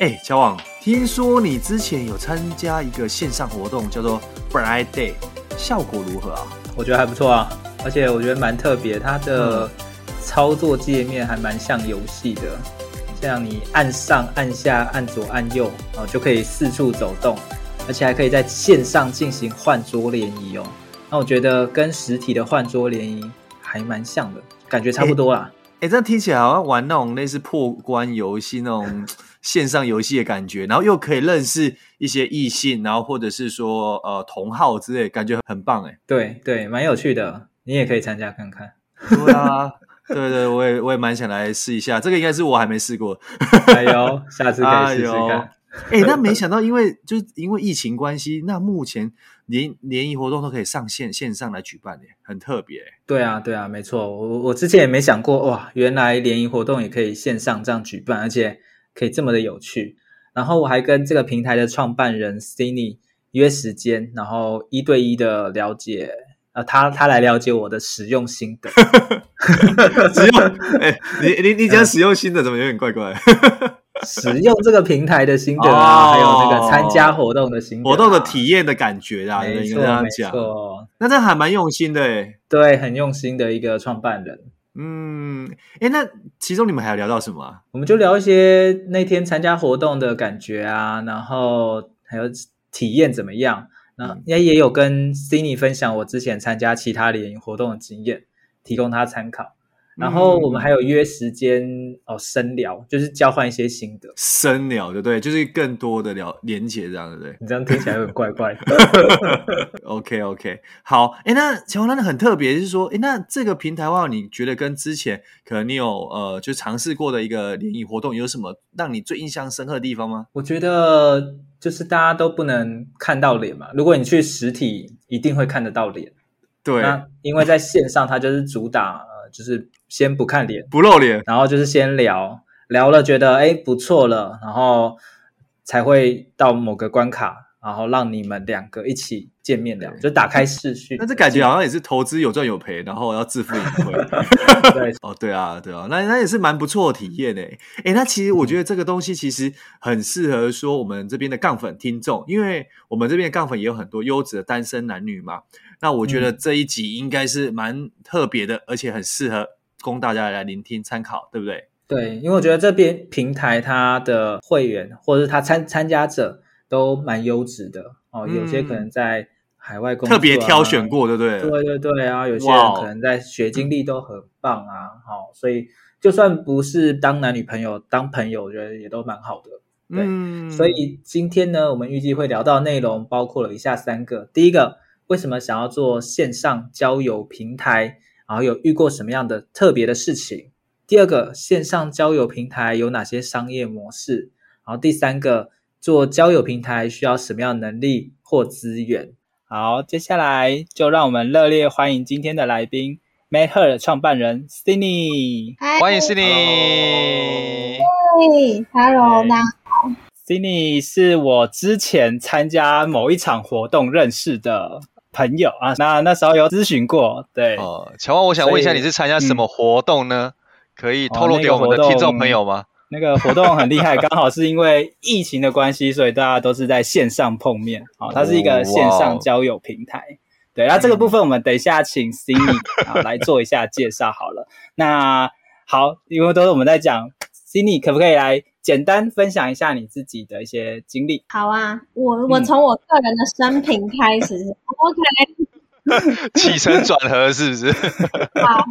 哎，乔王，听说你之前有参加一个线上活动，叫做 Blind Date，效果如何啊？我觉得还不错啊，而且我觉得蛮特别，它的操作界面还蛮像游戏的，像你按上、按下、按左、按右，然后就可以四处走动，而且还可以在线上进行换桌联谊哦。那我觉得跟实体的换桌联谊还蛮像的，感觉差不多啦。哎，这样听起来好像玩那种类似破关游戏那种。线上游戏的感觉，然后又可以认识一些异性，然后或者是说呃同好之类，感觉很棒哎。对对，蛮有趣的，你也可以参加看看。对啊，对对，我也我也蛮想来试一下，这个应该是我还没试过。哎呦，下次可以试试看。哎，那没想到，因为就是因为疫情关系，那目前联联谊活动都可以上线线上来举办耶，很特别。对啊，对啊，没错，我我之前也没想过哇，原来联谊活动也可以线上这样举办，而且。可以这么的有趣，然后我还跟这个平台的创办人 Cindy 约时间，然后一对一的了解，呃，他他来了解我的使用心得。使用，哎，你你你讲使用心得怎么有点怪怪？使用这个平台的心得啊，哦、还有那个参加活动的心得、啊，活动的体验的感觉啊，没错应该这样讲。没错，那这还蛮用心的诶，对，很用心的一个创办人。嗯，哎，那其中你们还有聊到什么啊？我们就聊一些那天参加活动的感觉啊，然后还有体验怎么样？那也也有跟 Cindy 分享我之前参加其他联谊活动的经验，提供他参考。然后我们还有约时间哦，深聊，就是交换一些心得，深聊对不对？就是更多的聊连接这样对不对？你这样听起来有点怪怪的。OK OK，好，哎，那乔王，那很特别，就是说，哎，那这个平台的话，你觉得跟之前可能你有呃，就尝试过的一个联谊活动，有什么让你最印象深刻的地方吗？我觉得就是大家都不能看到脸嘛，如果你去实体，一定会看得到脸。对，那因为在线上，它就是主打。就是先不看脸，不露脸，然后就是先聊聊了，觉得哎不错了，然后才会到某个关卡，然后让你们两个一起见面聊，就打开视讯。那这感觉好像也是投资有赚有赔，然后要自负盈亏。对，哦，对啊，对啊，那那也是蛮不错的体验诶。哎，那其实我觉得这个东西其实很适合说我们这边的杠粉听众，因为我们这边的杠粉也有很多优质的单身男女嘛。那我觉得这一集应该是蛮特别的，嗯、而且很适合供大家来聆听参考，对不对？对，因为我觉得这边平台它的会员或者是它参参加者都蛮优质的哦，有些可能在海外工作、啊、特别挑选过，对不对？对对对啊，有些人可能在学经历都很棒啊，好、哦，所以就算不是当男女朋友，当朋友，我觉得也都蛮好的。对，嗯、所以今天呢，我们预计会聊到内容包括了以下三个，第一个。为什么想要做线上交友平台？然后有遇过什么样的特别的事情？第二个，线上交友平台有哪些商业模式？然后第三个，做交友平台需要什么样的能力或资源？好，接下来就让我们热烈欢迎今天的来宾，MedHer 的创办人 Cindy。Hi, 欢迎 Cindy。嘿，Hello，大家好。Cindy 是我之前参加某一场活动认识的。朋友啊，那那时候有咨询过，对哦。乔旺，我想问一下，你是参加什么活动呢？嗯、可以透露给我们的听众朋友吗？那个活动很厉害，刚好是因为疫情的关系，所以大家都是在线上碰面。好、哦，它是一个线上交友平台。哦、对，那这个部分我们等一下请 Cindy 啊来做一下介绍好了。那好，因为都是我们在讲，Cindy 可不可以来？简单分享一下你自己的一些经历。好啊，我我从我个人的生平开始。嗯、OK，起承转合是不是？好，好，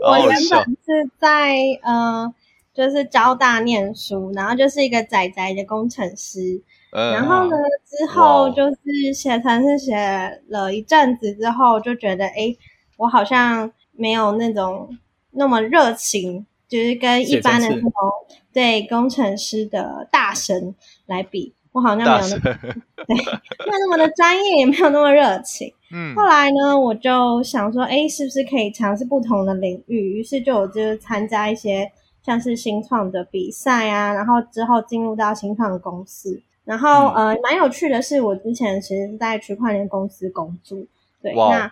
我我原本是在呃，就是交大念书，然后就是一个宅宅的工程师。嗯、然后呢，之后就是写程式写了一阵子之后，就觉得哎，我好像没有那种那么热情。就是跟一般的那种对工程师的大神来比，我好像没有那么对，没有那么的专业，也没有那么热情。嗯，后来呢，我就想说，哎，是不是可以尝试不同的领域？于是就有就是参加一些像是新创的比赛啊，然后之后进入到新创的公司。然后、嗯、呃，蛮有趣的是，我之前其实是在区块链公司工作，对，那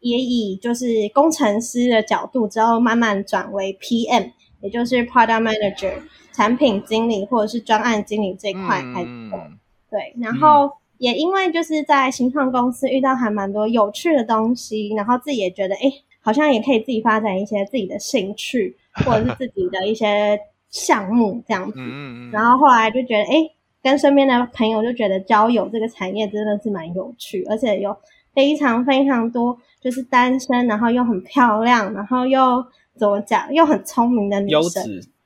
也以就是工程师的角度，之后慢慢转为 PM，也就是 Product Manager。产品经理或者是专案经理这一块开始做，嗯、对，然后也因为就是在新创公司遇到还蛮多有趣的东西，然后自己也觉得哎，好像也可以自己发展一些自己的兴趣或者是自己的一些项目这样子，嗯、然后后来就觉得哎，跟身边的朋友就觉得交友这个产业真的是蛮有趣，而且有非常非常多就是单身，然后又很漂亮，然后又怎么讲又很聪明的女生。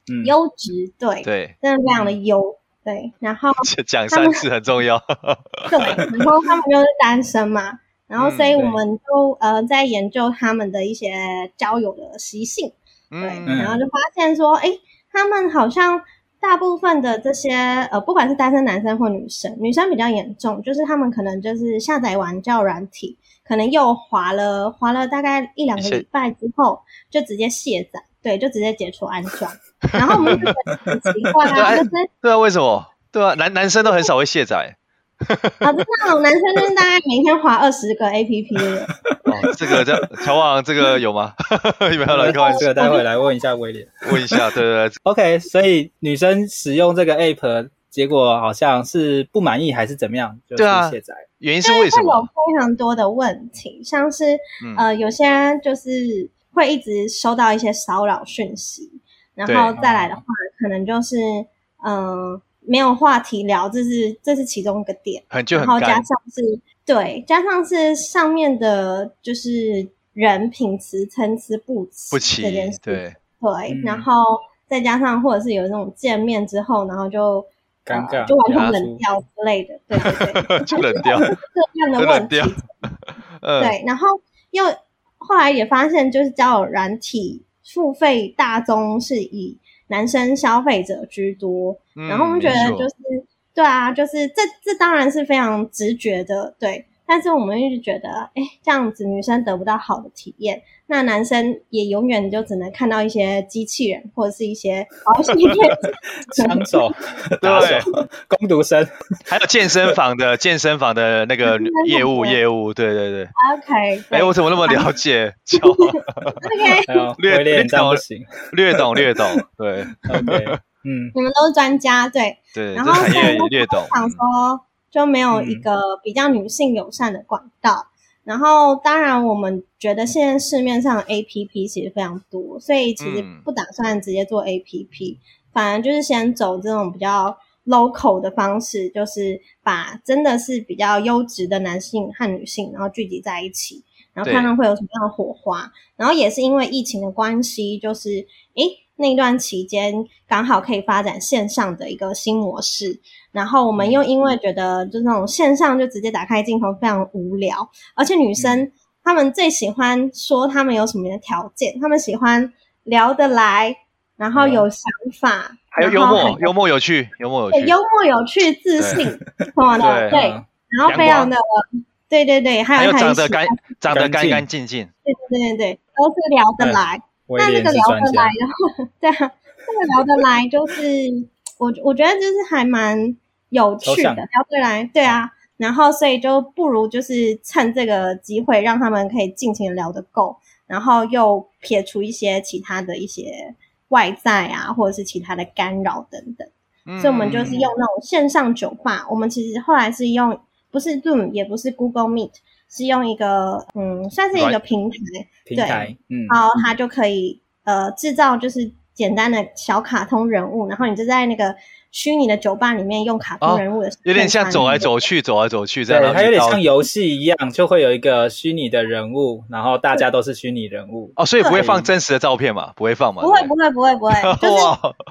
嗯、优质对对，真的非常的优、嗯、对，然后 讲三次很重要，对，然后他们就是单身嘛，然后所以我们就、嗯、呃在研究他们的一些交友的习性，对，嗯、然后就发现说，哎，他们好像大部分的这些呃，不管是单身男生或女生，女生比较严重，就是他们可能就是下载完交友软体，可能又滑了滑了大概一两个礼拜之后，就直接卸载。对，就直接解除安装，然后我们就觉得很奇怪啊，就是对啊，为什么？对啊，男男生都很少会卸载。啊，就那种男生就是大概每天滑二十个 APP 的人。哦，这个叫乔王，这个有吗？有没有来开玩笑？这个待会来问一下威廉，问一下，对对对。OK，所以女生使用这个 App，结果好像是不满意还是怎么样？就是卸载。原因是为什么？有非常多的问题，像是、嗯、呃，有些人就是。会一直收到一些骚扰讯息，然后再来的话，可能就是嗯、呃、没有话题聊，这是这是其中一个点，很就很然后加上是对，加上是上面的就是人品词参差不齐不齐这件事，对对，嗯、然后再加上或者是有那种见面之后，然后就尴尬、呃、就完全冷掉之类的，对对对，就冷掉这样的 问题，呃、对，然后又。后来也发现，就是交友软体付费大宗是以男生消费者居多，嗯、然后我们觉得就是对啊，就是这这当然是非常直觉的，对。但是我们一直觉得，哎，这样子女生得不到好的体验，那男生也永远就只能看到一些机器人或者是一些好戏片，枪手、对，工读生，还有健身房的健身房的那个业务业务，对对对。OK，哎，我怎么那么了解？OK，略略懂，略懂略懂，对，OK，嗯，你们都是专家，对对，然后产业略懂，想说。就没有一个比较女性友善的管道，嗯、然后当然我们觉得现在市面上的 APP 其实非常多，所以其实不打算直接做 APP，、嗯、反而就是先走这种比较 local 的方式，就是把真的是比较优质的男性和女性，然后聚集在一起，然后看看会有什么样的火花。然后也是因为疫情的关系，就是诶那段期间刚好可以发展线上的一个新模式。然后我们又因为觉得就是那种线上就直接打开镜头非常无聊，而且女生她们最喜欢说她们有什么样的条件，她们喜欢聊得来，然后有想法，还有幽默、幽默有趣、幽默有趣、幽默有趣、自信 什么的，对，然后非常的，对对对，还有长得干长得干干净净，对对对对，都是聊得来。那这个聊得来的话，对啊，这个聊得来就是我我觉得就是还蛮。有趣的，聊得来，对啊，然后所以就不如就是趁这个机会，让他们可以尽情聊得够，然后又撇除一些其他的一些外在啊，或者是其他的干扰等等。嗯、所以，我们就是用那种线上酒吧。我们其实后来是用不是 Zoom，也不是 Google Meet，是用一个嗯，算是一个平台，平台，嗯，然后它就可以呃制造就是简单的小卡通人物，然后你就在那个。虚拟的酒吧里面用卡通人物的，有点像走来走去，走来走去这样。对，它有点像游戏一样，就会有一个虚拟的人物，然后大家都是虚拟人物。哦，所以不会放真实的照片嘛？不会放嘛？不会，不会，不会，不会。就是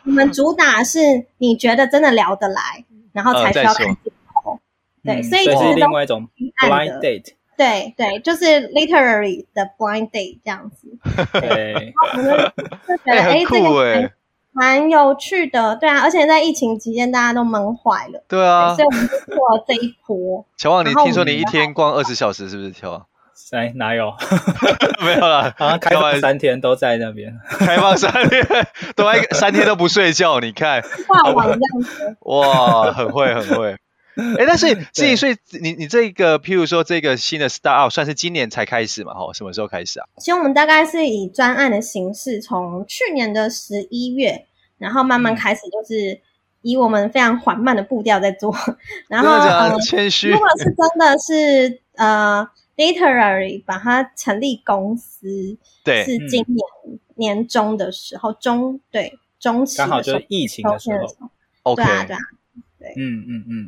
我们主打是你觉得真的聊得来，然后才需要看镜头。对，所以是另外一种 blind date。对对，就是 literary 的 blind date 这样子。对，我们就觉得 哎，这个蛮有趣的，对啊，而且在疫情期间大家都闷坏了，对啊，所以我们就做了这一波。乔旺，你听说你一天逛二十小时是不是？乔旺？哎，哪有？没有啦，好像开放三天都在那边，开放三天都在三天都不睡觉，你看，画网这样子，哇，很会很会。哎，但是所以 所以你你这个，譬如说这个新的 startup 算是今年才开始嘛？吼，什么时候开始啊？其实我们大概是以专案的形式，从去年的十一月，然后慢慢开始，就是以我们非常缓慢的步调在做。然后 谦虚，如果是真的是呃。Literary 把它成立公司，对，是今年年中的时候，中对中期刚好就是疫情的时候，OK，对啊对啊，对，嗯嗯嗯，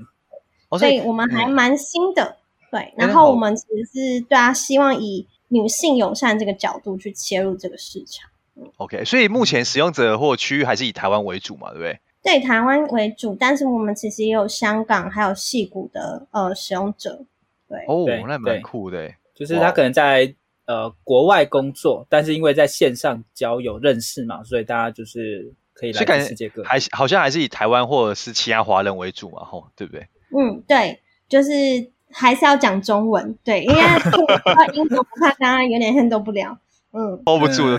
所以我们还蛮新的，对，然后我们其实是对啊，希望以女性友善这个角度去切入这个市场，OK，所以目前使用者或区域还是以台湾为主嘛，对不对？对，台湾为主，但是我们其实也有香港还有戏谷的呃使用者。对哦，那蛮酷的，就是他可能在呃国外工作，但是因为在线上交友认识嘛，所以大家就是可以来世界各地，还好像还是以台湾或者是其他华人为主嘛，吼，对不对？嗯，对，就是还是要讲中文，对，因为英国怕大家有点 handle 不了，嗯，hold 不住的，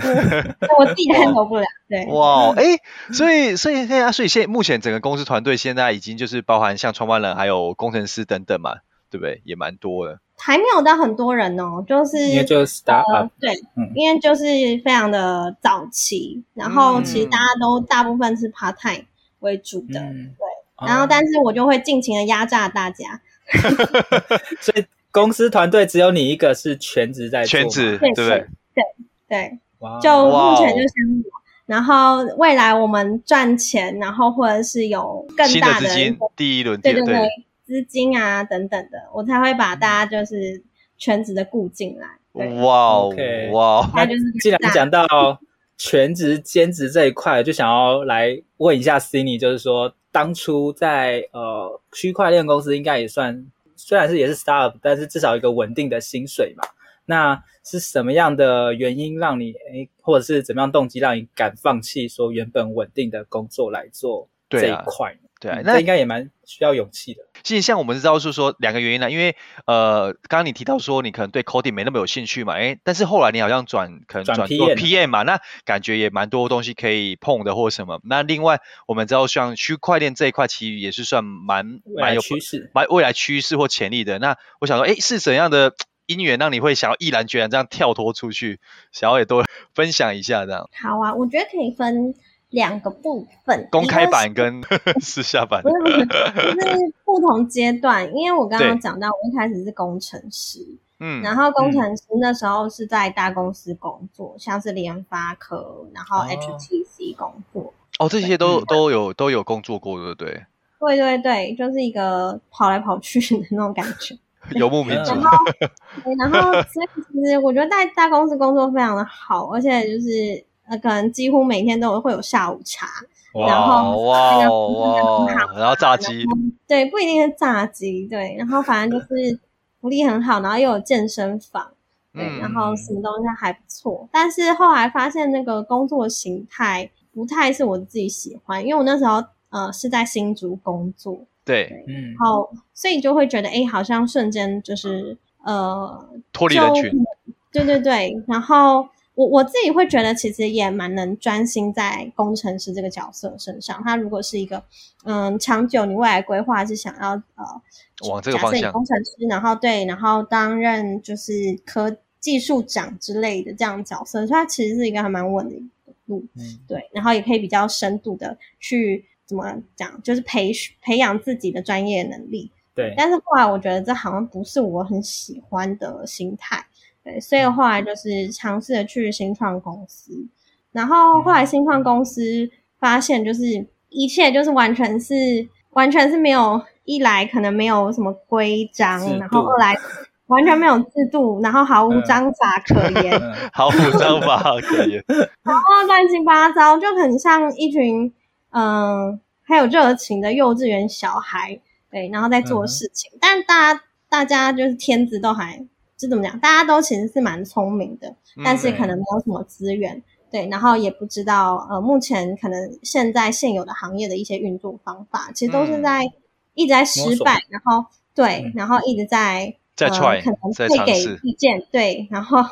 我自己 handle 不了，对，哇，哎，所以所以现在所以现目前整个公司团队现在已经就是包含像创办人还有工程师等等嘛。对不对？也蛮多的，还没有到很多人哦，就是因为就是 startup，呃，对，嗯，因为就是非常的早期，然后其实大家都大部分是 part time 为主的，嗯、对，然后但是我就会尽情的压榨大家，所以公司团队只有你一个是全职在做，全职，对不对？对对，就目前就像我，然后未来我们赚钱，然后或者是有更大的，的资金，第一轮，对对对。对资金啊，等等的，我才会把大家就是全职的雇进来。哇，OK，哇，那就是既然讲到全职兼职这一块，就想要来问一下 Cindy，就是说当初在呃区块链公司应该也算，虽然是也是 startup，但是至少一个稳定的薪水嘛。那是什么样的原因让你诶，或者是怎么样动机让你敢放弃说原本稳定的工作来做这一块？对啊，那、嗯、应该也蛮需要勇气的。其实像我们知道是说两个原因呢，因为呃，刚刚你提到说你可能对 coding 没那么有兴趣嘛，诶，但是后来你好像转可能转做 PM 嘛，那感觉也蛮多东西可以碰的或什么。那另外我们知道像区块链这一块其实也是算蛮蛮有趋势、蛮未来趋势或潜力的。那我想说，诶，是怎样的因缘让你会想要毅然决然这样跳脱出去，想要也多分享一下这样？好啊，我觉得可以分。两个部分，公开版跟 私下版，不是不是，就是不同阶段。因为我刚刚讲到，我一开始是工程师，嗯，然后工程师那时候是在大公司工作，嗯、像是联发科，然后 HTC 工作。哦，这些都都有都有工作过，对不对？对对对，就是一个跑来跑去的那种感觉，游牧民族。然后，然后所以其实我觉得在大公司工作非常的好，而且就是。呃，可能几乎每天都会有下午茶，然后哇哇，然后炸鸡，对，不一定是炸鸡，对，然后反正就是福利很好，然后又有健身房，对，然后什么东西还不错，但是后来发现那个工作形态不太是我自己喜欢，因为我那时候呃是在新竹工作，对，嗯，然后所以就会觉得哎，好像瞬间就是呃脱离人群，对对对，然后。我我自己会觉得，其实也蛮能专心在工程师这个角色身上。他如果是一个，嗯，长久你未来规划是想要呃，往这个方向，工程师，然后对，然后担任就是科技术长之类的这样的角色，所以他其实是一个还蛮稳的一个路，嗯，对，然后也可以比较深度的去怎么讲，就是培培养自己的专业能力，对。但是后来我觉得这好像不是我很喜欢的心态。对，所以后来就是尝试着去新创公司，然后后来新创公司发现，就是一切就是完全是完全是没有，一来可能没有什么规章，然后二来完全没有制度，然后毫无章法可言，毫无章法可言，然后乱七八糟，就很像一群嗯，很有热情的幼稚园小孩，对，然后在做事情，嗯、但大家大家就是天资都还。就怎么讲，大家都其实是蛮聪明的，但是可能没有什么资源，嗯、对，然后也不知道呃，目前可能现在现有的行业的一些运作方法，其实都是在、嗯、一直在失败，然后对、嗯，然后一直在在、呃、可能会给意见，对，然后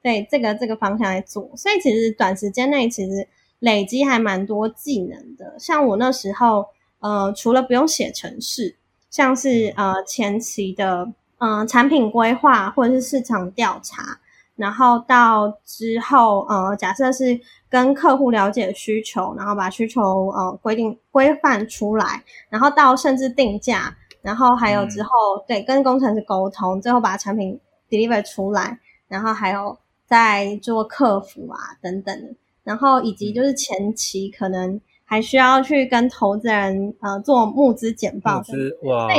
对这个这个方向来做，所以其实短时间内其实累积还蛮多技能的，像我那时候呃，除了不用写程式，像是呃前期的。嗯、呃，产品规划或者是市场调查，然后到之后，呃，假设是跟客户了解需求，然后把需求呃规定规范出来，然后到甚至定价，然后还有之后、嗯、对跟工程师沟通，最后把产品 deliver 出来，然后还有在做客服啊等等，然后以及就是前期可能。还需要去跟投资人呃做募资简报，募资哇哇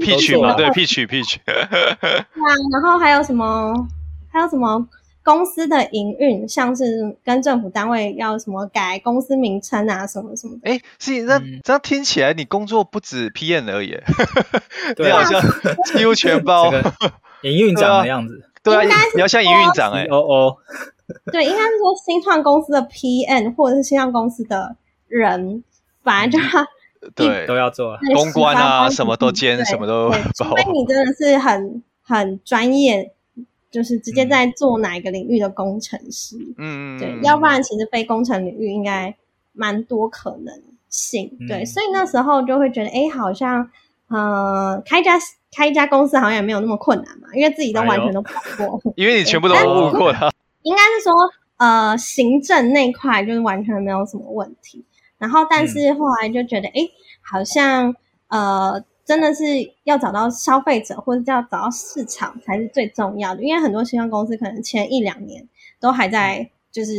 ，pitch 嘛，对 pitch pitch，对啊，然后还有什么还有什么公司的营运，像是跟政府单位要什么改公司名称啊，什么什么的。哎，是那、嗯、这样听起来你工作不止 PM 而已，对啊，你好像几乎全包，这个、营运长的样子，对啊，你要像营运长哎，哦哦。对，应该是说新创公司的 P N 或者是新创公司的人，本来就要对都要做公关啊，什么都兼，什么都包。除非你真的是很很专业，就是直接在做哪一个领域的工程师，嗯，对，要不然其实非工程领域应该蛮多可能性。嗯、对，所以那时候就会觉得，哎，好像呃，开一家开一家公司好像也没有那么困难嘛，因为自己都完全都跑过，因为你全部都问过他。应该是说，呃，行政那块就是完全没有什么问题。然后，但是后来就觉得，哎、嗯，好像呃，真的是要找到消费者，或者叫找到市场才是最重要的。因为很多新创公司可能前一两年都还在，就是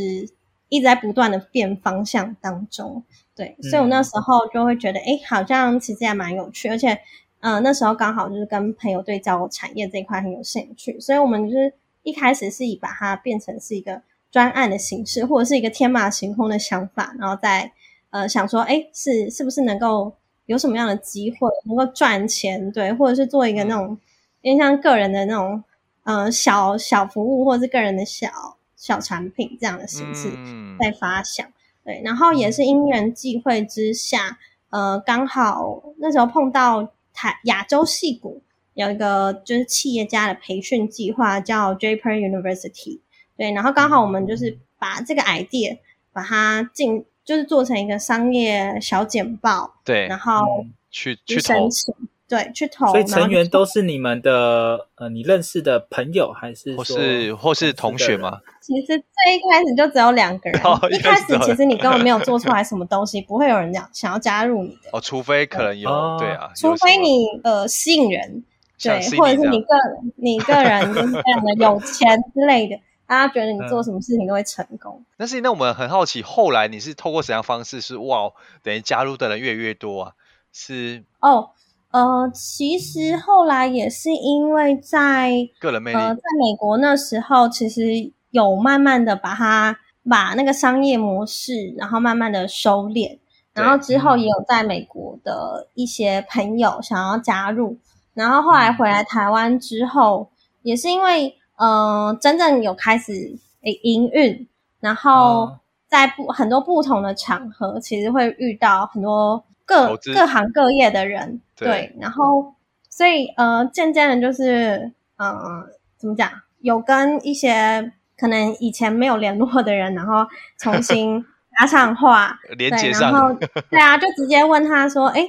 一直在不断的变方向当中。对，所以我那时候就会觉得，哎，好像其实还蛮有趣，而且，呃，那时候刚好就是跟朋友对交产业这一块很有兴趣，所以我们就是。一开始是以把它变成是一个专案的形式，或者是一个天马行空的想法，然后再呃想说，哎，是是不是能够有什么样的机会能够赚钱，对，或者是做一个那种有点像个人的那种呃小小服务，或者是个人的小小产品这样的形式在发想，对，然后也是因缘际会之下，呃，刚好那时候碰到台亚洲矽谷。有一个就是企业家的培训计划，叫 Japan University，对，然后刚好我们就是把这个 idea 把它进，就是做成一个商业小简报，对，然后去去申请，对，去投，所以成员都是你们的呃，你认识的朋友还是或是或是同学吗？其实最一开始就只有两个人，哦、一开始其实你根本没有做出来什么东西，不会有人想想要加入你的哦，除非可能有，哦、对啊，除非你呃吸引人。对，或者是你个，你个人就是非常的有钱之类的，大家觉得你做什么事情都会成功。但是那我们很好奇，后来你是透过怎样方式？是哇，等于加入的人越来越多啊？是哦，呃，其实后来也是因为在个人魅力，呃，在美国那时候，其实有慢慢的把它把那个商业模式，然后慢慢的收敛，然后之后也有在美国的一些朋友想要加入。然后后来回来台湾之后，也是因为呃真正有开始诶营运，然后在不很多不同的场合，其实会遇到很多各各行各业的人，对，对，然后所以呃渐渐的，就是呃怎么讲，有跟一些可能以前没有联络的人，然后重新 搭上话，连接上，然后 对啊，就直接问他说，哎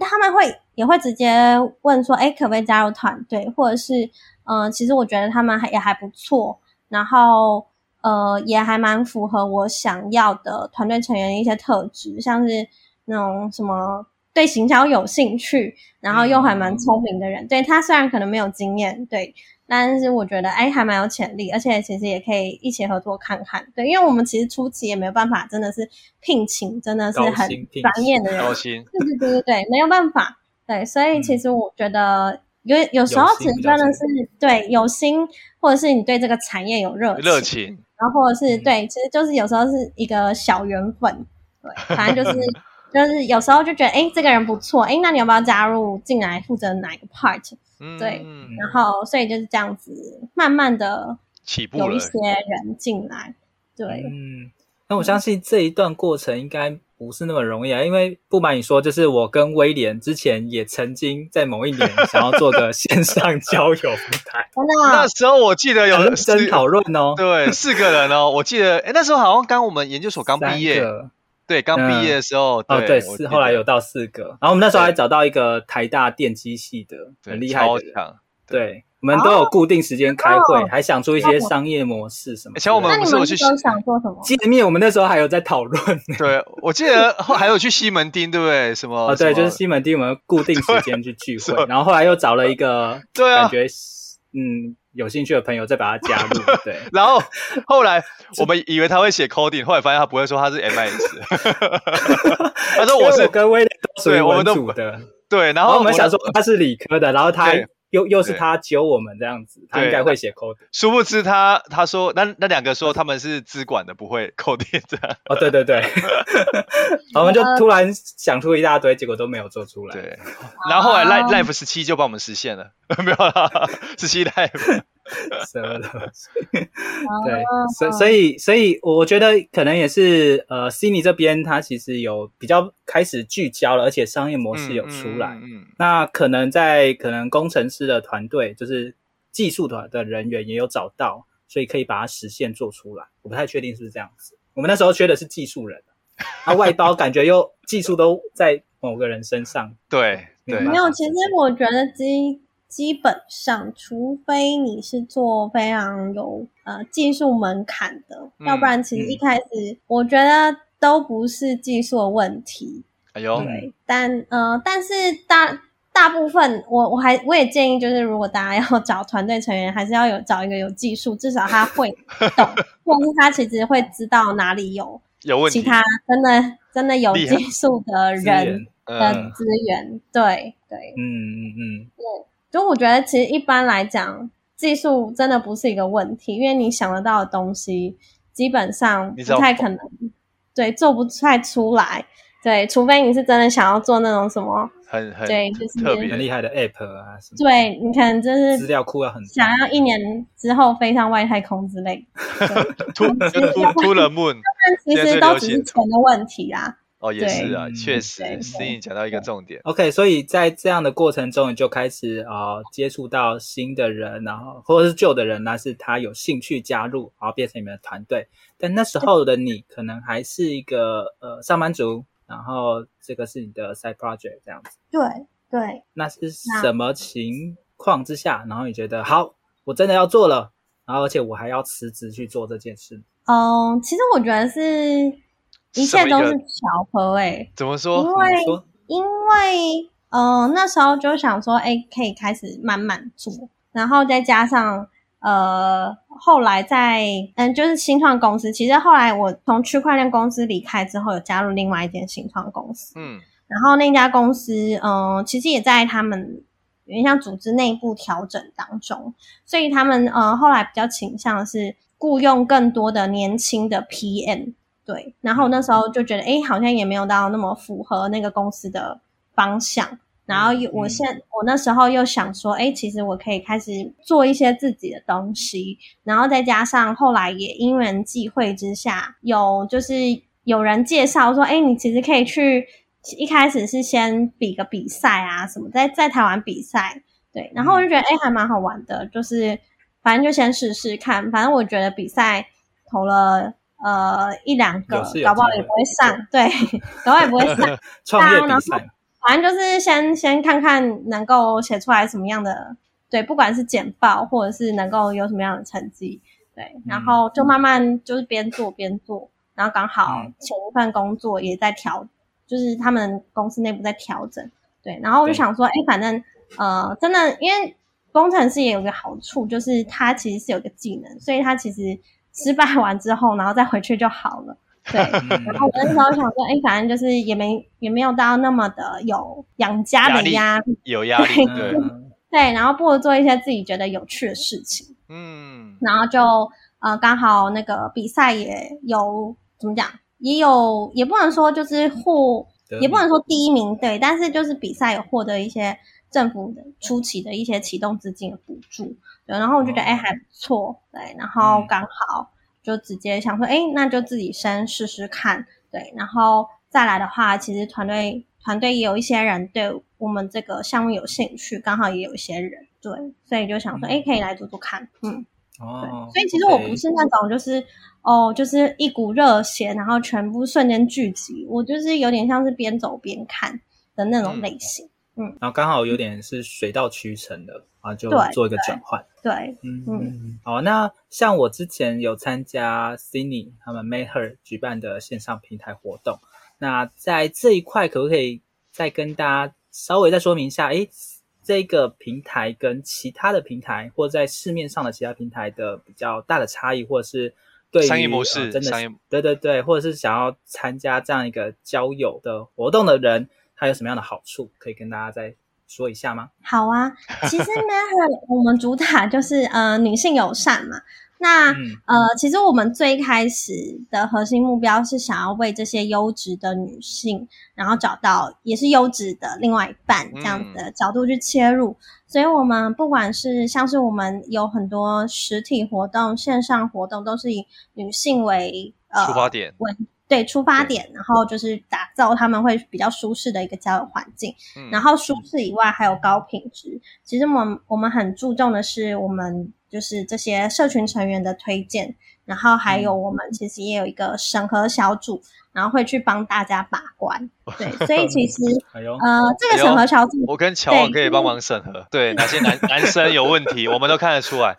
他们会也会直接问说，哎，可不可以加入团队？或者是，嗯、呃，其实我觉得他们还也还不错，然后，呃，也还蛮符合我想要的团队成员的一些特质，像是那种什么对行销有兴趣，然后又还蛮聪明的人。嗯、对，他虽然可能没有经验，对。但是我觉得，哎，还蛮有潜力，而且其实也可以一起合作看看。对，因为我们其实初期也没有办法，真的是聘请，真的是很专业的人。对对对对对，没有办法。对，所以其实我觉得有有时候其实真的是对有心，或者是你对这个产业有热热情，然后或者是对，其实就是有时候是一个小缘分。对，反正就是 就是有时候就觉得，哎，这个人不错，哎，那你要不要加入进来负责哪一个 part？嗯，对，然后所以就是这样子，慢慢的起步有一些人进来，对，嗯，那我相信这一段过程应该不是那么容易啊，因为不瞒你说，就是我跟威廉之前也曾经在某一年想要做个线上交友平台，真的那时候我记得有认真讨论哦，对，四个人哦，我记得，哎，那时候好像刚我们研究所刚毕业。对，刚毕业的时候，哦，对，是后来有到四个，然后我们那时候还找到一个台大电机系的，很厉害的，对，我们都有固定时间开会，还想出一些商业模式什么。以前我们不是有去想做什么？见面，我们那时候还有在讨论。对，我记得还有去西门町，对不对？什么？哦，对，就是西门町，我们固定时间去聚会，然后后来又找了一个，对啊，感觉嗯。有兴趣的朋友再把他加入，对。然后后来我们以为他会写 coding，后来发现他不会说他是 MIS。他说我是跟威廉都属于文组的，对。然后我们想说他是理科的，然后他又又是他教我们这样子，他应该会写 coding。殊不知他他说那那两个说他们是资管的，不会 coding 这样。哦，对对对。我们就突然想出一大堆，结果都没有做出来。对。然后后来 Life Life 十七就帮我们实现了，没有了，十七 Life。什么东西？对，所所以所以我觉得可能也是呃，Cindy 这边他其实有比较开始聚焦了，而且商业模式有出来。嗯，嗯嗯那可能在可能工程师的团队，就是技术团的人员也有找到，所以可以把它实现做出来。我不太确定是不是这样子。我们那时候缺的是技术人，啊，外包感觉又技术都在某个人身上。对对，没有。其实我觉得基。基本上，除非你是做非常有呃技术门槛的，嗯、要不然其实一开始、嗯、我觉得都不是技术的问题。哎呦，对，但呃，但是大大部分，我我还我也建议，就是如果大家要找团队成员，还是要有找一个有技术，至少他会懂，或者是他其实会知道哪里有有问题，其他真的真的有技术的人的资源。对对，嗯嗯嗯，对。就我觉得，其实一般来讲，技术真的不是一个问题，因为你想得到的东西，基本上不太可能，对，做不太出来，对，除非你是真的想要做那种什么，很很对，就是特别很厉害的 app 啊什么，对，你可能就是资料库要很想要一年之后飞上外太空之类，to to the moon，其实都只是钱的问题啊。哦，也是啊，确实，Cindy 讲到一个重点。OK，所以在这样的过程中，你就开始啊、呃、接触到新的人，然后或者是旧的人，那是他有兴趣加入，然后变成你们的团队。但那时候的你可能还是一个呃上班族，然后这个是你的 side project 这样子。对对。那是什么情况之下，然后你觉得好，我真的要做了，然后而且我还要辞职去做这件事？嗯，其实我觉得是。一切都是巧合哎、欸，怎么说？因为因为呃那时候就想说，哎，可以开始慢慢做，然后再加上呃后来在嗯就是新创公司，其实后来我从区块链公司离开之后，有加入另外一间新创公司，嗯，然后那家公司嗯、呃、其实也在他们有点像组织内部调整当中，所以他们呃后来比较倾向是雇佣更多的年轻的 PM。对，然后那时候就觉得，哎，好像也没有到那么符合那个公司的方向。然后我现、嗯、我那时候又想说，哎，其实我可以开始做一些自己的东西。然后再加上后来也因缘际会之下，有就是有人介绍说，哎，你其实可以去。一开始是先比个比赛啊什么，在在台湾比赛。对，然后我就觉得，哎，还蛮好玩的，就是反正就先试试看。反正我觉得比赛投了。呃，一两个，搞不好也不会上，对，搞不好也不会上。创业比赛，反正就是先先看看能够写出来什么样的，对，不管是简报或者是能够有什么样的成绩，对，然后就慢慢就是边做边做，然后刚好前一份工作也在调，就是他们公司内部在调整，对，然后我就想说，哎，反正呃，真的，因为工程师也有个好处，就是他其实是有个技能，所以他其实。失败完之后，然后再回去就好了。对，然后我那时候想说，哎，反正就是也没也没有到那么的有养家的压力，有压力，对，对，然后不如做一些自己觉得有趣的事情。嗯，然后就呃刚好那个比赛也有怎么讲，也有也不能说就是获，也不能说第一名，对，但是就是比赛有获得一些政府的初期的一些启动资金的补助，对，然后我就觉得哎、哦、还不错，对，然后刚好就直接想说，哎、嗯，那就自己先试试看，对，然后再来的话，其实团队团队也有一些人对我们这个项目有兴趣，刚好也有一些人，对，所以就想说，哎、嗯，可以来做做看，嗯。哦，所以其实我不是那种就是哦，就是一股热血，然后全部瞬间聚集。我就是有点像是边走边看的那种类型，嗯，嗯，然后刚好有点是水到渠成的啊，就做一个转换。对，对嗯嗯。好，那像我之前有参加 Sydney 他们 Made Her 举办的线上平台活动，那在这一块可不可以再跟大家稍微再说明一下？诶这个平台跟其他的平台，或在市面上的其他平台的比较大的差异，或者是对于商业模式，呃、真的商业对对对，或者是想要参加这样一个交友的活动的人，他有什么样的好处，可以跟大家再说一下吗？好啊，其实呢，我们主打就是呃女性友善嘛。那、嗯、呃，其实我们最开始的核心目标是想要为这些优质的女性，然后找到也是优质的另外一半这样子的角度去切入。嗯、所以，我们不管是像是我们有很多实体活动、线上活动，都是以女性为呃出发点为对出发点，然后就是打造他们会比较舒适的一个交友环境。嗯、然后舒适以外还有高品质。其实我们我们很注重的是我们。就是这些社群成员的推荐，然后还有我们其实也有一个审核小组，然后会去帮大家把关。对，所以其实，呃，这个审核小组，我跟乔王可以帮忙审核。对，哪些男男生有问题，我们都看得出来。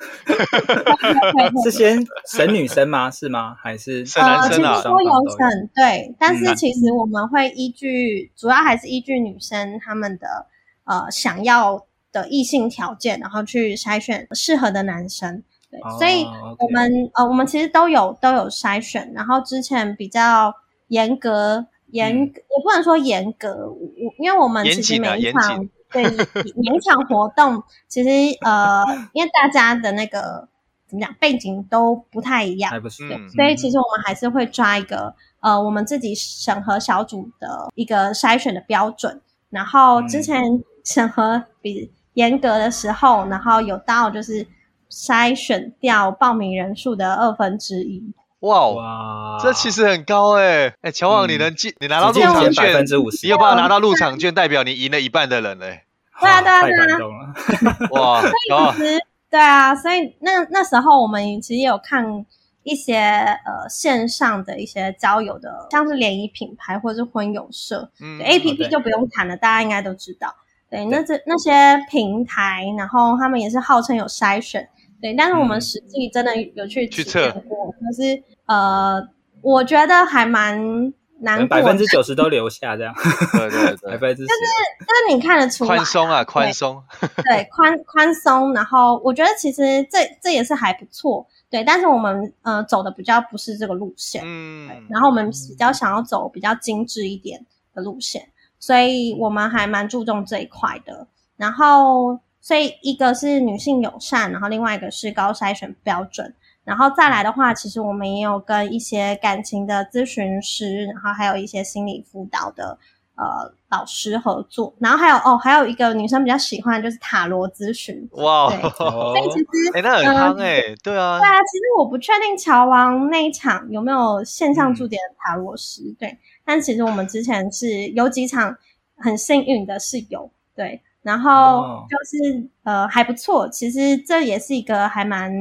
是先审女生吗？是吗？还是审男生啊？呃、都有审，对。但是其实我们会依据，嗯、主要还是依据女生她们的呃想要。的异性条件，然后去筛选适合的男生，对，oh, 所以我们 okay. 呃，我们其实都有都有筛选，然后之前比较严格，严、嗯、也不能说严格，我因为我们其实每一场、啊、对每一场活动，其实呃，因为大家的那个怎么讲背景都不太一样，对，所以其实我们还是会抓一个呃，我们自己审核小组的一个筛选的标准，然后之前审核比。严格的时候，然后有到就是筛选掉报名人数的二分之一。哇哇，这其实很高哎、欸！哎、欸，乔王，你能进，你拿到入场券，百分之五十，你有办法拿到入场券，代表你赢了一半的人嘞、欸。对啊，对啊，对啊。哇，所以其实对啊，所以那那时候我们其实也有看一些呃线上的一些交友的，像是联谊品牌或者是婚友社，嗯，A P P 就不用谈了，大家应该都知道。对，那这那些平台，然后他们也是号称有筛选，对，但是我们实际真的有去体验过，可是呃，我觉得还蛮难过，百分之九十都留下这样，对对对，百分之就是就是你看得出来宽松啊，宽松，对，宽 宽松，然后我觉得其实这这也是还不错，对，但是我们呃走的比较不是这个路线，嗯，然后我们比较想要走比较精致一点的路线。所以我们还蛮注重这一块的，然后所以一个是女性友善，然后另外一个是高筛选标准，然后再来的话，其实我们也有跟一些感情的咨询师，然后还有一些心理辅导的呃老师合作，然后还有哦，还有一个女生比较喜欢就是塔罗咨询，哇，对，所以其实哎、欸，那很夯哎、欸，对啊，对啊，其实我不确定乔王那一场有没有线上驻点的塔罗师，嗯、对。但其实我们之前是有几场很幸运的是有对，然后就是、oh. 呃还不错。其实这也是一个还蛮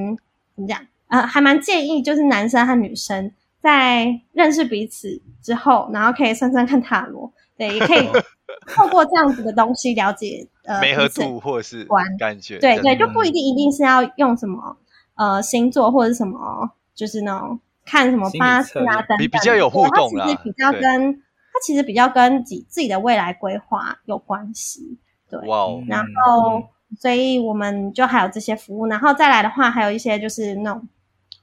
怎么讲呃还蛮建议，就是男生和女生在认识彼此之后，然后可以算算看塔罗，对，也可以 透过这样子的东西了解呃没合度或者是感觉，对对，就不一定一定是要用什么呃星座或者是什么，就是那种。看什么八字啊等等，比比较有互动啦。它其实比较跟它其实比较跟自己自己的未来规划有关系，对。哇哦。然后，所以我们就还有这些服务，然后再来的话，还有一些就是那种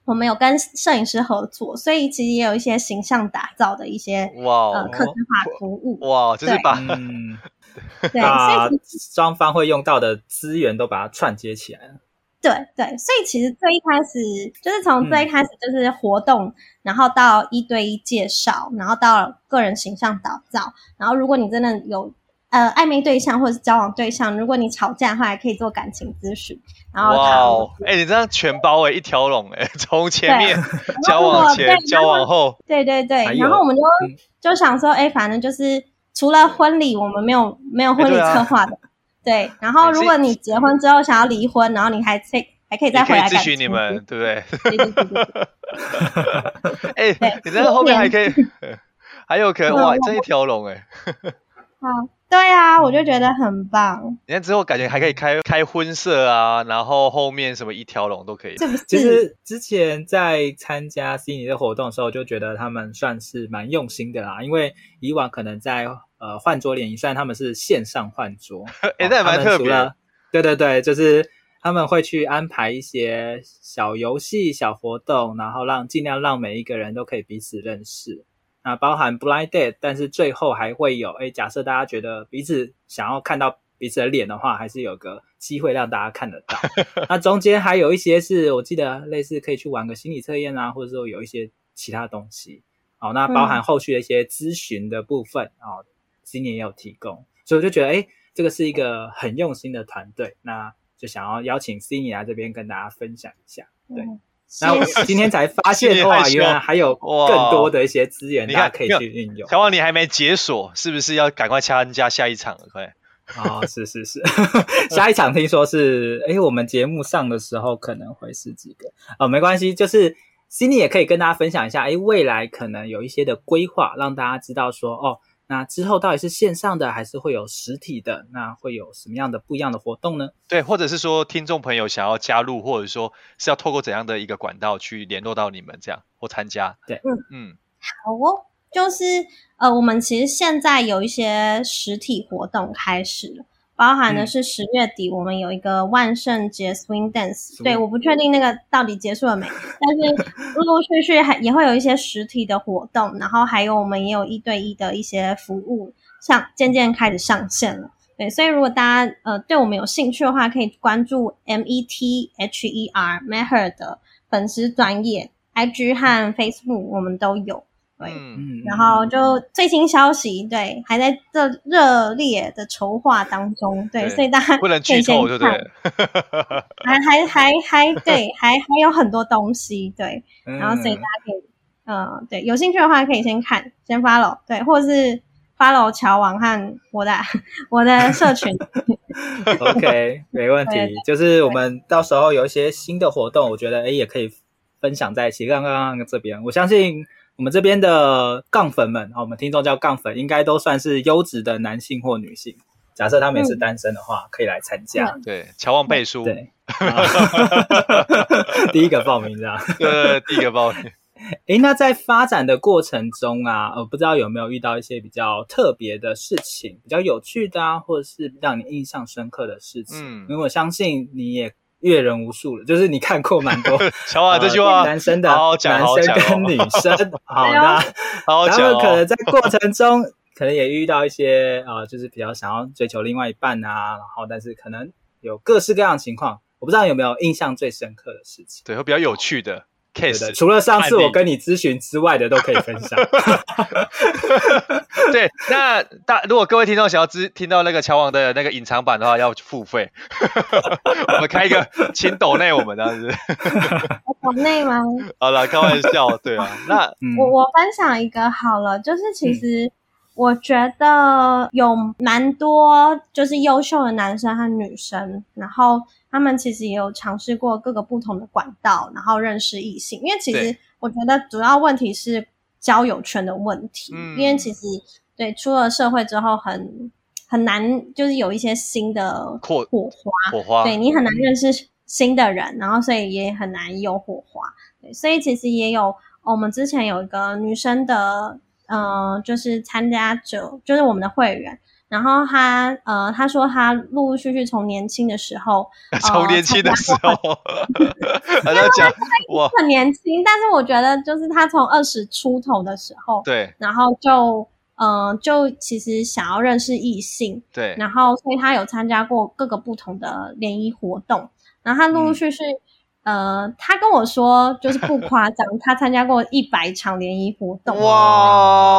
我们有跟摄影师合作，所以其实也有一些形象打造的一些哇呃客制化服务。哇，就是把 对，把双方会用到的资源都把它串接起来了。对对，所以其实最一开始就是从最一开始就是活动，嗯、然后到一对一介绍，然后到个人形象打造，然后如果你真的有呃暧昧对象或者是交往对象，如果你吵架的话，还可以做感情咨询。然后哇哦，哎、欸，你这样全包哎、欸，一条龙哎，从前面交往前、交往后，对对对，然后我们就、嗯、就想说，哎、欸，反正就是除了婚礼，我们没有没有婚礼策划的。欸对，然后如果你结婚之后想要离婚，然后你还可还可以再回来咨询你们，对不对？对对对对。哎，你在后面还可以，还有可能哇，这一条龙哎。好，对啊，我就觉得很棒。你看之后感觉还可以开开婚社啊，然后后面什么一条龙都可以。是不是？其实之前在参加 Cindy 的活动的时候，就觉得他们算是蛮用心的啦，因为以往可能在。呃，换桌联谊，虽然他们是线上换桌，哎、欸，那也蛮特别。对对对，就是他们会去安排一些小游戏、小活动，然后让尽量让每一个人都可以彼此认识。那包含 blind date，但是最后还会有，哎，假设大家觉得彼此想要看到彼此的脸的话，还是有个机会让大家看得到。那中间还有一些是我记得类似可以去玩个心理测验啊，或者说有一些其他东西。好，那包含后续的一些咨询的部分啊。嗯今年也有提供，所以我就觉得，哎，这个是一个很用心的团队，那就想要邀请 Cindy 来这边跟大家分享一下。对，嗯、那我今天才发现，哇，原来还有更多的一些资源，大家可以去运用。小王，你还没解锁，是不是要赶快参加下一场了？快！哦，是是是，下一场听说是，哎，我们节目上的时候可能会是几个哦，没关系，就是 Cindy 也可以跟大家分享一下，哎，未来可能有一些的规划，让大家知道说，哦。那之后到底是线上的还是会有实体的？那会有什么样的不一样的活动呢？对，或者是说听众朋友想要加入，或者说是要透过怎样的一个管道去联络到你们这样或参加？对，嗯嗯，好哦，就是呃，我们其实现在有一些实体活动开始了。包含的是十月底，我们有一个万圣节 swing dance，、嗯、对，我不确定那个到底结束了没，但是陆陆续续还也会有一些实体的活动，然后还有我们也有一对一的一些服务，像渐渐开始上线了。对，所以如果大家呃对我们有兴趣的话，可以关注 M E T H E R Meher 的粉丝专业，IG 和 Facebook 我们都有。对，嗯，然后就最新消息，对，还在这热烈的筹划当中，对，对所以大家不能剧透，对不对？还还还还对，还还有很多东西，对，然后所以大家可以，嗯、呃，对，有兴趣的话可以先看，先 follow，对，或者是 follow 乔王和我的我的社群，OK，没问题，就是我们到时候有一些新的活动，我觉得哎也可以分享在一起。刚刚这边，我相信。我们这边的杠粉们，我们听众叫杠粉，应该都算是优质的男性或女性。假设他们也是单身的话，嗯、可以来参加。对，乔旺背书。对，第一个报名这样。对，第一个报名。诶，那在发展的过程中啊，我不知道有没有遇到一些比较特别的事情，比较有趣的啊，或者是让你印象深刻的事情。嗯，因为我相信你也。阅人无数了，就是你看过蛮多。乔啊，这句话，男生的，男生跟女生，好的，好好讲。他们 可能在过程中，可能也遇到一些啊、呃，就是比较想要追求另外一半啊，然后但是可能有各式各样的情况，我不知道有没有印象最深刻的事情，对，会比较有趣的。Case 对，除了上次我跟你咨询之外的都可以分享。对，那大如果各位听众想要知听到那个乔王的那个隐藏版的话，要付费。我们开一个请抖内我们这样子。抖内吗？好了，开玩笑，对啊。那我我分享一个好了，就是其实我觉得有蛮多就是优秀的男生和女生，然后。他们其实也有尝试过各个不同的管道，然后认识异性。因为其实我觉得主要问题是交友圈的问题。嗯、因为其实对出了社会之后很很难，就是有一些新的火花，火花。对，你很难认识新的人，然后所以也很难有火花。对，所以其实也有我们之前有一个女生的，嗯、呃，就是参加者，就是我们的会员。然后他呃，他说他陆陆续续从年轻的时候，从、呃、年轻的时候，他在讲我，很年轻，但是我觉得就是他从二十出头的时候，对，然后就嗯、呃，就其实想要认识异性，对，然后所以他有参加过各个不同的联谊活动，然后他陆陆续续。嗯呃，他跟我说，就是不夸张，他参加过一百场联谊活动。哇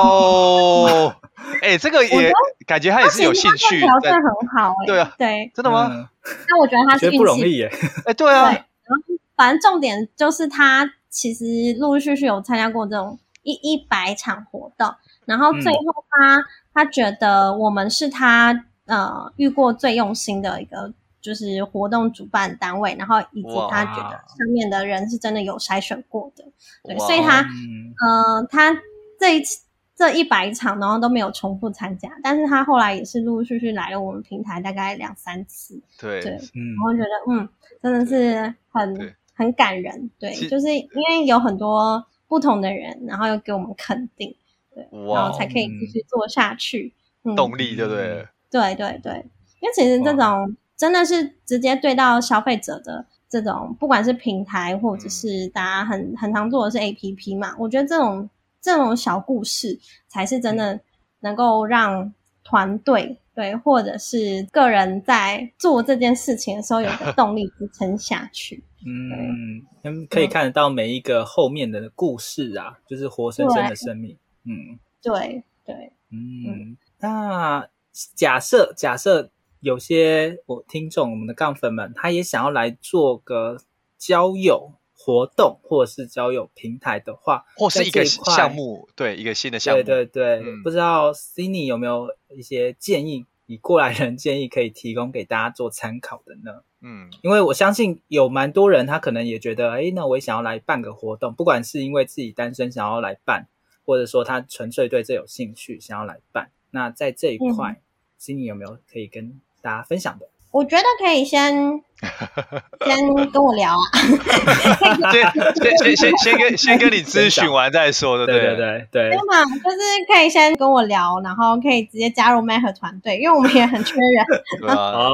哦！哎、欸，这个也感觉他也是有兴趣。条件很好哎，对啊，对，真的吗？那我觉得他是不容易耶。哎，对啊。然后反正重点就是他其实陆陆续续有参加过这种一一百场活动，然后最后他他觉得我们是他呃遇过最用心的一个。就是活动主办单位，然后以及他觉得上面的人是真的有筛选过的，对，所以他，嗯、呃，他这一次这一百场，然后都没有重复参加，但是他后来也是陆陆续续来了我们平台大概两三次，对，对，然后觉得嗯，真的是很很感人，对，就是因为有很多不同的人，然后又给我们肯定，对，然后才可以继续做下去，嗯、动力对不对？对对对，因为其实这种。真的是直接对到消费者的这种，不管是平台或者是大家很很常做的是 APP 嘛，我觉得这种这种小故事才是真的能够让团队对或者是个人在做这件事情的时候有个动力支撑下去。嗯，可以看得到每一个后面的故事啊，就是活生生的生命。嗯，对对，嗯，那假设假设。有些我听众，我们的杠粉们，他也想要来做个交友活动，或者是交友平台的话，或是一个项目，对，一个新的项目，对对对。嗯、不知道 Cindy 有没有一些建议，以过来人建议可以提供给大家做参考的呢？嗯，因为我相信有蛮多人，他可能也觉得，哎，那我也想要来办个活动，不管是因为自己单身想要来办，或者说他纯粹对这有兴趣想要来办。那在这一块、嗯、，Cindy 有没有可以跟大家分享的，我觉得可以先 先跟我聊啊，先先先先先跟 先跟你咨询完再说的，对对对对。对嘛，就是可以先跟我聊，然后可以直接加入 Maker 团队，因为我们也很缺人。啊，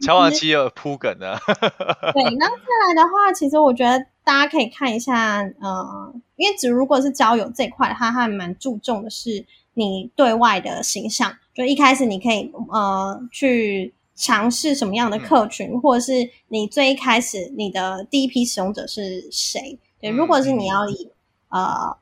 乔瓦基有铺梗的。对，那再来的话，其实我觉得大家可以看一下，呃，因为只如果是交友这块，他还蛮注重的是你对外的形象。就一开始你可以呃去尝试什么样的客群，嗯、或者是你最一开始你的第一批使用者是谁？对，如果是你要以、嗯、呃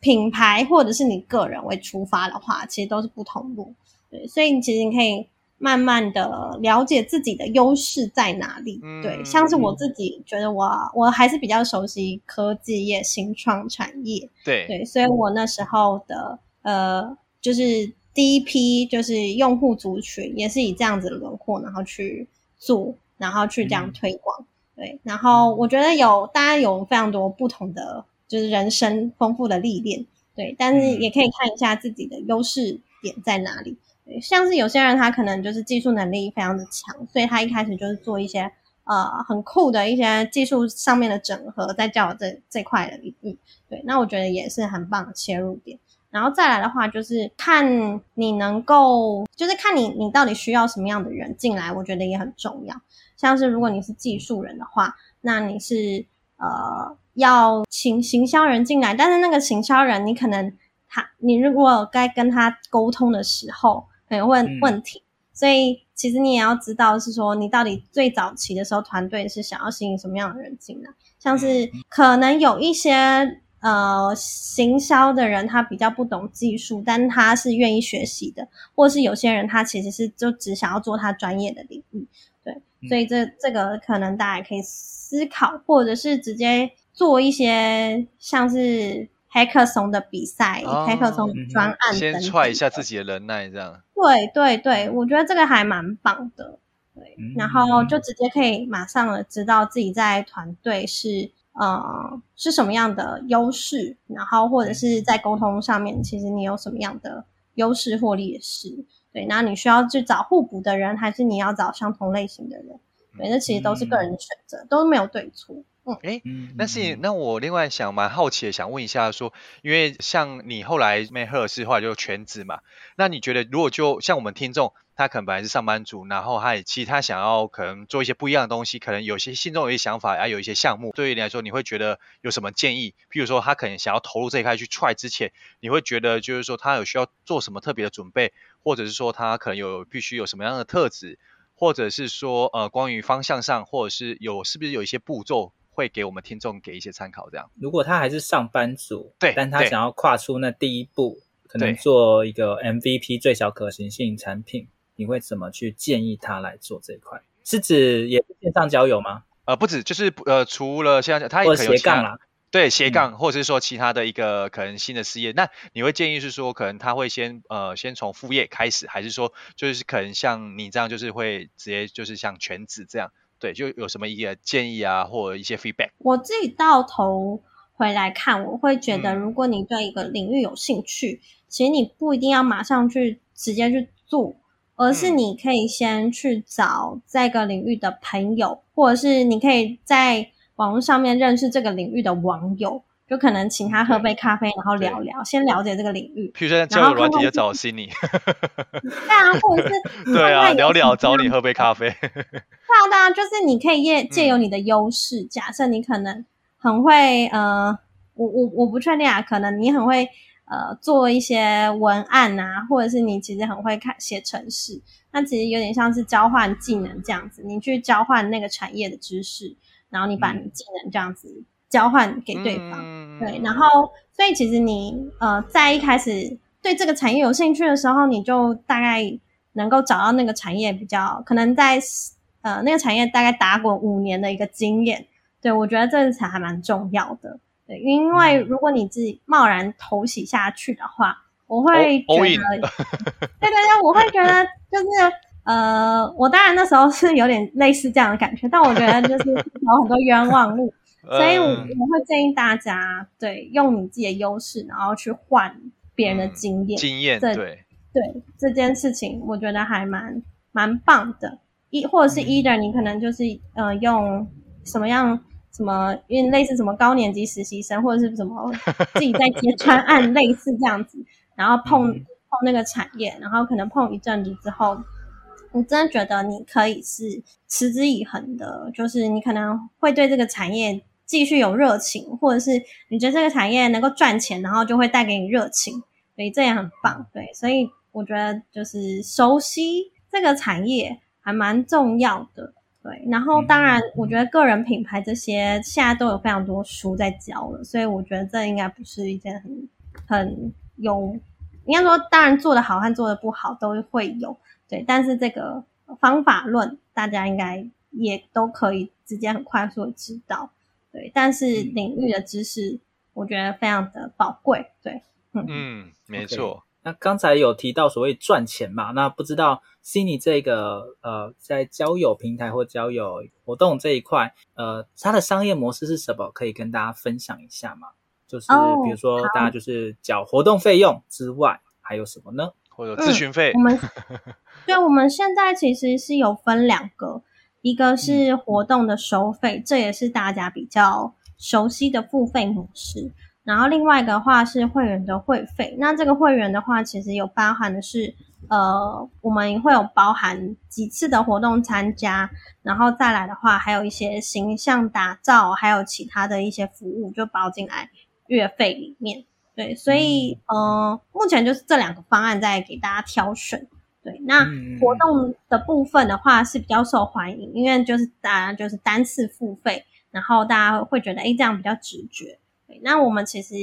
品牌或者是你个人为出发的话，其实都是不同路。对，所以你其实你可以慢慢的了解自己的优势在哪里。嗯、对，像是我自己觉得我我还是比较熟悉科技业、新创产业。对对，所以我那时候的呃就是。第一批就是用户族群，也是以这样子的轮廓，然后去做，然后去这样推广，嗯、对。然后我觉得有大家有非常多不同的，就是人生丰富的历练，对。但是也可以看一下自己的优势点在哪里。对，像是有些人他可能就是技术能力非常的强，所以他一开始就是做一些呃很酷的一些技术上面的整合，在交友这这块的领域，对。那我觉得也是很棒的切入点。然后再来的话，就是看你能够，就是看你你到底需要什么样的人进来，我觉得也很重要。像是如果你是技术人的话，那你是呃要请行销人进来，但是那个行销人你可能他你如果该跟他沟通的时候，可能会问问题，嗯、所以其实你也要知道是说你到底最早期的时候团队是想要吸引什么样的人进来，像是可能有一些。呃，行销的人他比较不懂技术，但他是愿意学习的，或是有些人他其实是就只想要做他专业的领域，对，嗯、所以这这个可能大家可以思考，或者是直接做一些像是 Hackathon 的比赛、哦、Hackathon 专案等等的，先踹一下自己的人脉，这样。对对对，我觉得这个还蛮棒的，对，嗯、然后就直接可以马上的知道自己在团队是。呃，是什么样的优势？然后或者是在沟通上面，其实你有什么样的优势或劣势？对，那你需要去找互补的人，还是你要找相同类型的人？对，那其实都是个人的选择，嗯、都没有对错。嗯，哎，那是那我另外想蛮好奇的，想问一下说，因为像你后来 Maker 是后来就全职嘛，那你觉得如果就像我们听众？他可能本来是上班族，然后他也其实他想要可能做一些不一样的东西，可能有些心中有一些想法，还有一些项目。对于你来说，你会觉得有什么建议？譬如说，他可能想要投入这一块去 try 之前，你会觉得就是说他有需要做什么特别的准备，或者是说他可能有必须有什么样的特质，或者是说呃关于方向上，或者是有是不是有一些步骤会给我们听众给一些参考？这样。如果他还是上班族，对，但他想要跨出那第一步。可能做一个 MVP 最小可行性产品，你会怎么去建议他来做这一块？是指也是线上交友吗？呃，不止，就是呃，除了现在他也可以有斜杠啦，对斜杠，或者是说其他的一个可能新的事业。嗯、那你会建议是说，可能他会先呃先从副业开始，还是说就是可能像你这样，就是会直接就是像全职这样？对，就有什么一个建议啊，或者一些 feedback？我自己到头回来看，我会觉得，如果你对一个领域有兴趣，嗯、其实你不一定要马上去直接去做。而是你可以先去找这个领域的朋友，或者是你可以在网络上面认识这个领域的网友，就可能请他喝杯咖啡，然后聊聊，先了解这个领域。譬如说交友软体就找 Cindy，对啊，或者是 对啊，聊聊找你喝杯咖啡。对啊，对啊，就是你可以借借由你的优势，假设你可能很会，呃，我我我不确定啊，可能你很会。呃，做一些文案啊，或者是你其实很会看写程式，那其实有点像是交换技能这样子，你去交换那个产业的知识，然后你把你技能这样子交换给对方，嗯、对，然后所以其实你呃在一开始对这个产业有兴趣的时候，你就大概能够找到那个产业比较可能在呃那个产业大概打滚五年的一个经验，对，我觉得这才还蛮重要的。对，因为如果你自己贸然投洗下去的话，我会觉得，对对对，我会觉得就是呃，我当然那时候是有点类似这样的感觉，但我觉得就是有很多冤枉路，所以我我会建议大家，对，用你自己的优势，然后去换别人的经验，经验，对对，这件事情我觉得还蛮蛮棒的，一或者是 either 你可能就是呃用什么样。什么？因为类似什么高年级实习生，或者是什么自己在接专案，类似这样子，然后碰碰那个产业，然后可能碰一阵子之后，我真的觉得你可以是持之以恒的，就是你可能会对这个产业继续有热情，或者是你觉得这个产业能够赚钱，然后就会带给你热情，所以这也很棒。对，所以我觉得就是熟悉这个产业还蛮重要的。对，然后当然，我觉得个人品牌这些现在都有非常多书在教了，所以我觉得这应该不是一件很很有，应该说当然做的好和做的不好都会有，对，但是这个方法论大家应该也都可以直接很快速的知道，对，但是领域的知识我觉得非常的宝贵，对，嗯嗯，没错。Okay. 那刚才有提到所谓赚钱嘛，那不知道 Cindy 这个呃，在交友平台或交友活动这一块，呃，它的商业模式是什么？可以跟大家分享一下吗？就是比如说，大家就是缴活动费用之外，哦、还有什么呢？或者咨询费？我们 对，我们现在其实是有分两个，一个是活动的收费，嗯、这也是大家比较熟悉的付费模式。然后另外一个的话是会员的会费，那这个会员的话，其实有包含的是，呃，我们会有包含几次的活动参加，然后再来的话，还有一些形象打造，还有其他的一些服务就包进来月费里面。对，所以呃，目前就是这两个方案在给大家挑选。对，那活动的部分的话是比较受欢迎，因为就是大家就是单次付费，然后大家会觉得，诶，这样比较直觉。那我们其实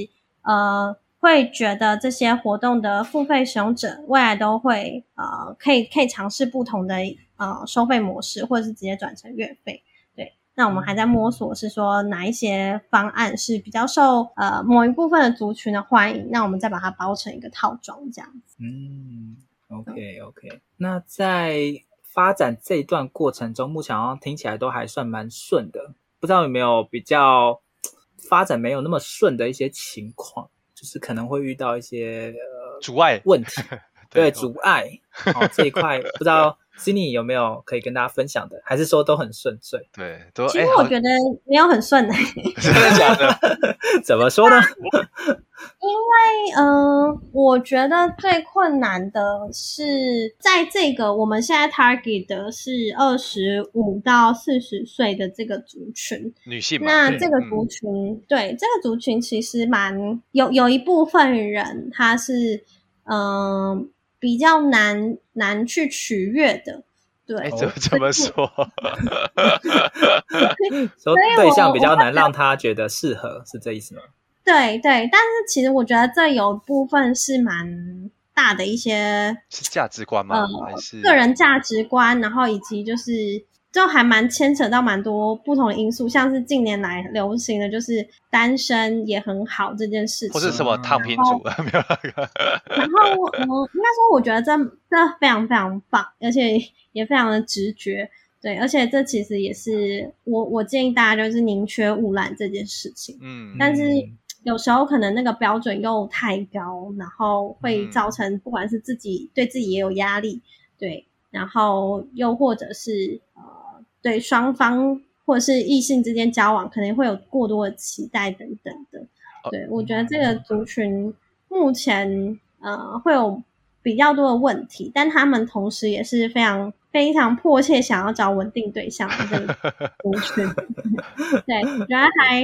呃会觉得这些活动的付费使用者未来都会呃可以可以尝试不同的呃收费模式，或者是直接转成月费。对，那我们还在摸索，是说哪一些方案是比较受呃某一部分的族群的欢迎，那我们再把它包成一个套装这样子。嗯，OK OK。那在发展这一段过程中，目前好像听起来都还算蛮顺的，不知道有没有比较。发展没有那么顺的一些情况，就是可能会遇到一些呃阻碍问题，对，对阻碍。哦，这一块不知道 Cindy 有没有可以跟大家分享的，还是说都很顺遂？对，都其实我觉得没有很顺的，真的假的？怎么说呢？因为，嗯、呃，我觉得最困难的是，在这个我们现在 target 的是二十五到四十岁的这个族群，女性。那这个族群，嗯、对这个族群其实蛮有有一部分人，他是嗯、呃、比较难难去取悦的。对，怎么怎么说？说对象比较难让他觉得适合，是这意思吗？对对，但是其实我觉得这有部分是蛮大的一些是价值观吗？呃、还是个人价值观，然后以及就是就还蛮牵扯到蛮多不同的因素，像是近年来流行的就是单身也很好这件事情，或是什么躺平族 没有那个。然后我、我、应该说，我觉得这这非常非常棒，而且也非常的直觉。对，而且这其实也是我我建议大家就是宁缺毋滥这件事情。嗯，但是有时候可能那个标准又太高，然后会造成不管是自己、嗯、对自己也有压力，对，然后又或者是呃对双方或者是异性之间交往可能会有过多的期待等等的。对，我觉得这个族群目前呃会有比较多的问题，但他们同时也是非常。非常迫切想要找稳定对象的这个族群，对，我觉得还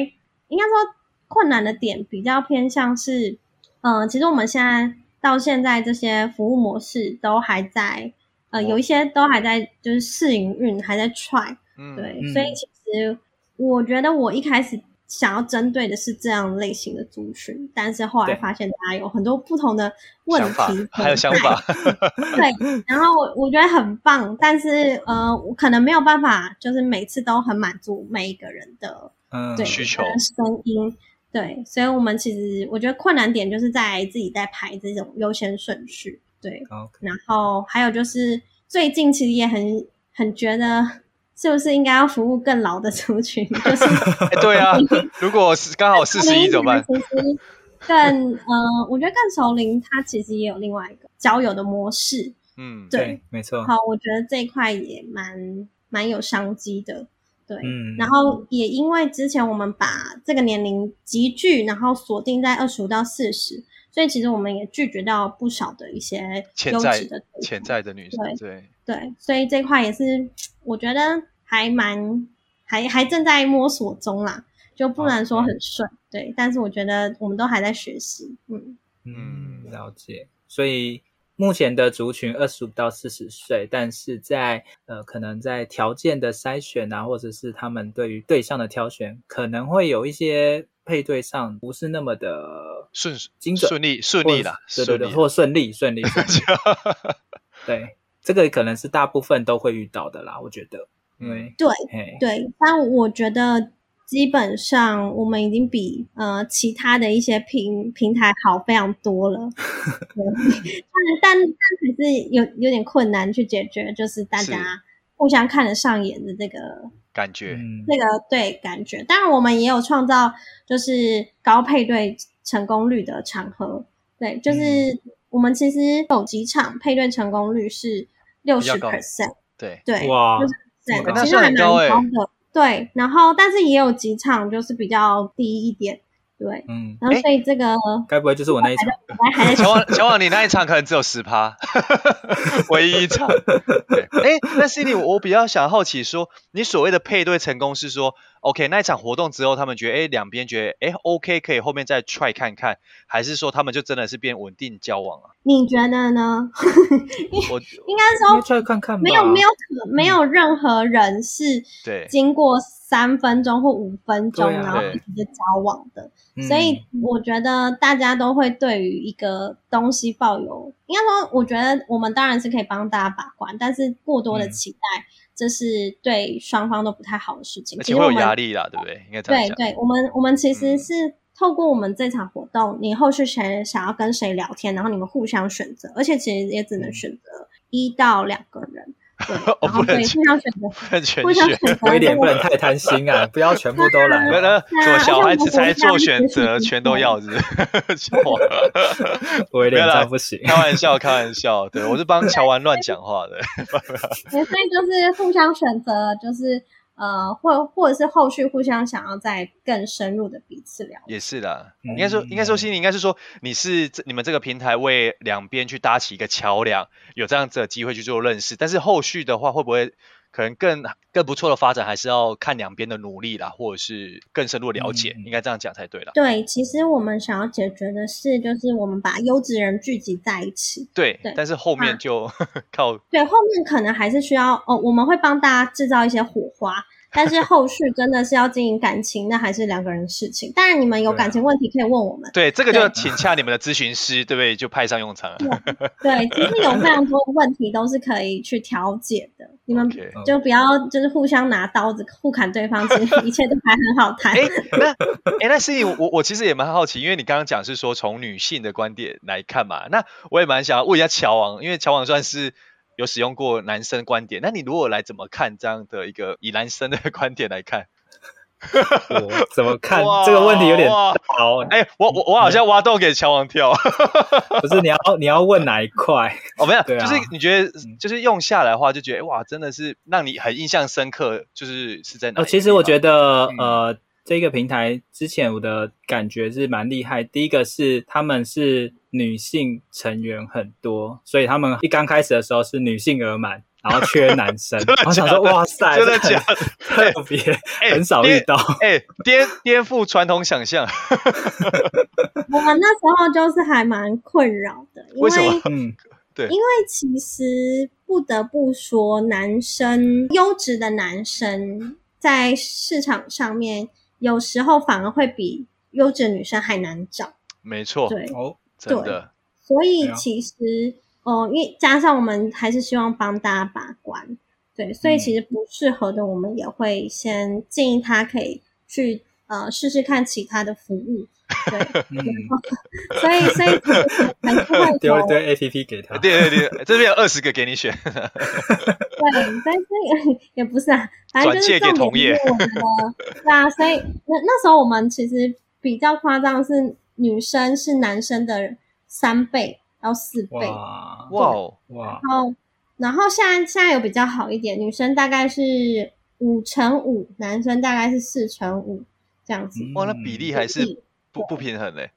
应该说困难的点比较偏向是，嗯、呃，其实我们现在到现在这些服务模式都还在，呃，有一些都还在就是试营运，还在 try，对，嗯、所以其实我觉得我一开始。想要针对的是这样类型的族群，但是后来发现大家有很多不同的问题，还有想法，对，然后我我觉得很棒，但是呃，我可能没有办法，就是每次都很满足每一个人的嗯对需求声音，对，所以我们其实我觉得困难点就是在自己在排这种优先顺序，对，Okay. 然后还有就是最近其实也很很觉得。是不是应该要服务更老的族群？就是、欸、对啊，如果是刚好四十一怎么办？其实更呃，我觉得更熟龄，它其实也有另外一个交友的模式。嗯，对，对没错。好，我觉得这一块也蛮蛮有商机的。对，嗯。然后也因为之前我们把这个年龄集聚，然后锁定在二十五到四十，所以其实我们也拒绝到不少的一些优质的潜在的女生。对。对对，所以这块也是我觉得还蛮还还正在摸索中啦，就不能说很顺。对，但是我觉得我们都还在学习。嗯嗯，了解。所以目前的族群二十五到四十岁，但是在呃可能在条件的筛选啊，或者是他们对于对象的挑选，可能会有一些配对上不是那么的顺精准、顺利、顺利啦，对对对，或顺利、顺利、顺利。对。这个可能是大部分都会遇到的啦，我觉得，对对，但我觉得基本上我们已经比呃其他的一些平平台好非常多了，但但但还是有有点困难去解决，就是大家互相看得上眼的这个感觉，那个对感觉。当然，我们也有创造就是高配对成功率的场合，对，就是我们其实有几场配对成功率是。六十 percent，对对，哇，对，其实还蛮高的，对。然后，但是也有几场就是比较低一点，对，嗯。然后，所以这个该不会就是我那一场？前往前往，你那一场可能只有十趴，唯一一场。对，哎，那 Cindy，我比较想好奇说，你所谓的配对成功是说？OK，那一场活动之后，他们觉得，哎，两边觉得，哎，OK，可以后面再 try 看看，还是说他们就真的是变稳定交往啊？你觉得呢？我应该说 try 看看，没有没有可没有任何人是对经过三分钟或五分钟然后直接交往的，所以我觉得大家都会对于一个东西抱有，应该说，我觉得我们当然是可以帮大家把关，但是过多的期待。嗯这是对双方都不太好的事情，而且会有压力啦，对不对？应该。对对，我们我们其实是透过我们这场活动，嗯、你后续谁想要跟谁聊天，然后你们互相选择，而且其实也只能选择一到两个人。对，然后对，互相选择，互相选择，有点不能太贪心啊，不要全部都来。做小孩子才做选择，全都要是。我有点这样不行，开玩笑，开玩笑。对，我是帮乔完乱讲话的。所以就是互相选择，就是。呃，或或者是后续互相想要再更深入的彼此聊，也是的。应该说，应该说，心里应该是说，你是你们这个平台为两边去搭起一个桥梁，有这样子的机会去做认识。但是后续的话，会不会？可能更更不错的发展，还是要看两边的努力啦，或者是更深入的了解，嗯、应该这样讲才对了。对，其实我们想要解决的是，就是我们把优质人聚集在一起。对，对。但是后面就、啊、靠。对，后面可能还是需要哦，我们会帮大家制造一些火花，但是后续真的是要经营感情，那还是两个人的事情。当然，你们有感情问题可以问我们。对，这个就请洽你们的咨询师，对不对？就派上用场了。对，其实有非常多的问题都是可以去调解的。你们就不要就是互相拿刀子互砍对方，其实一切都还很好谈。哎，那哎，那 Cindy，我我其实也蛮好奇，因为你刚刚讲是说从女性的观点来看嘛，那我也蛮想要问一下乔王，因为乔王算是。有使用过男生观点，那你如果来怎么看这样的一个以男生的观点来看？我怎么看这个问题有点好？哎、欸，我我我好像挖洞给乔王跳，不是你要你要问哪一块？哦，没有，啊、就是你觉得就是用下来的话，就觉得哇，真的是让你很印象深刻，就是是在哪？哦，其实我觉得、嗯、呃。这个平台之前我的感觉是蛮厉害。第一个是他们是女性成员很多，所以他们一刚开始的时候是女性额满，然后缺男生。我想说，哇塞，真的假的？特别，很少遇到。哎，颠颠覆传统想象。我们那时候就是还蛮困扰的，因为，为什么？嗯，对，因为其实不得不说，男生优质的男生在市场上面。有时候反而会比优质女生还难找，没错，对，哦，真的，所以其实，哦、呃，因为加上我们还是希望帮大家把关，对，所以其实不适合的，我们也会先建议他可以去呃试试看其他的服务。对，嗯、所以所以还是会 丢一堆 APP 给他，对对对，这边有二十个给你选。对，但是也不是啊，反正就是重点是我们的，对啊，所以那那时候我们其实比较夸张，是女生是男生的三倍到四倍，哇。哇哇，然后然后现在现在有比较好一点，女生大概是五乘五，男生大概是四乘五这样子，哇，那比例还是。不不平衡 嘞，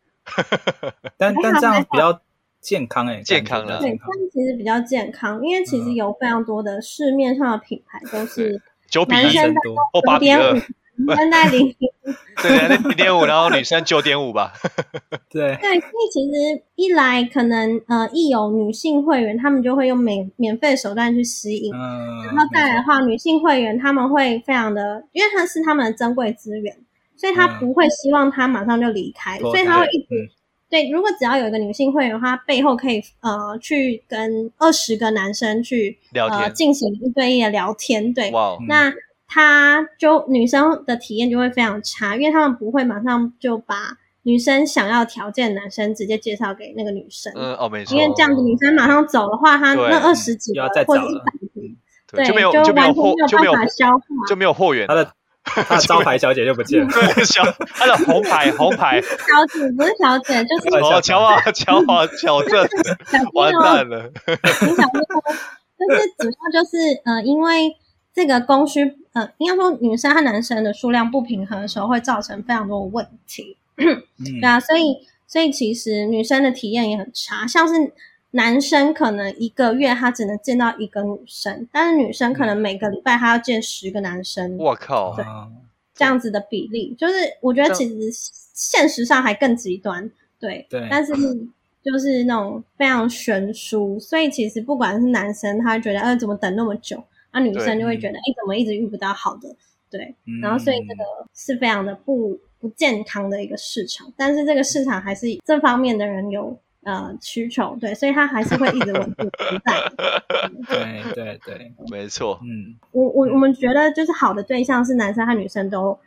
但但这样比较健康哎，健康了。对，这样其实比较健康，因为其实有非常多的市面上的品牌都是男生的九点五，女生在零点五，对对，零点五，然后女生九点五吧。对对，所以其实一来可能呃，一有女性会员，他们就会用免免费手段去吸引，然后再来的话，女性会员他们会非常的，因为它是他们的珍贵资源。所以他不会希望他马上就离开，嗯、所以他会一直对，对。如果只要有一个女性会员的话，背后可以呃去跟二十个男生去呃进行一对一的聊天，对。哇。那他就女生的体验就会非常差，因为他们不会马上就把女生想要条件的男生直接介绍给那个女生。嗯哦，没错。因为这样子女生马上走的话，他那二十几个或者一百个，对，就没有就完全没有办法消化，就没有货源。他的 招牌小姐就不见了，对，小他的红牌 红牌小姐不是小姐，就是哦，乔啊乔啊乔正，完蛋了。你想说，就是主要就是呃，因为这个供需呃，应该说女生和男生的数量不平衡的时候，会造成非常多的问题。嗯、对啊，所以所以其实女生的体验也很差，像是。男生可能一个月他只能见到一个女生，但是女生可能每个礼拜他要见十个男生。我靠，对，这样子的比例，就是我觉得其实现实上还更极端，对，对，但是 就是那种非常悬殊，所以其实不管是男生，他觉得，呃，怎么等那么久，那女生就会觉得，哎，怎么一直遇不到好的，对，然后所以这个是非常的不不健康的一个市场，但是这个市场还是这方面的人有。呃，需求对，所以他还是会一直稳定存在。对对对，没错。嗯，我我我们觉得就是好的对象是男生和女生都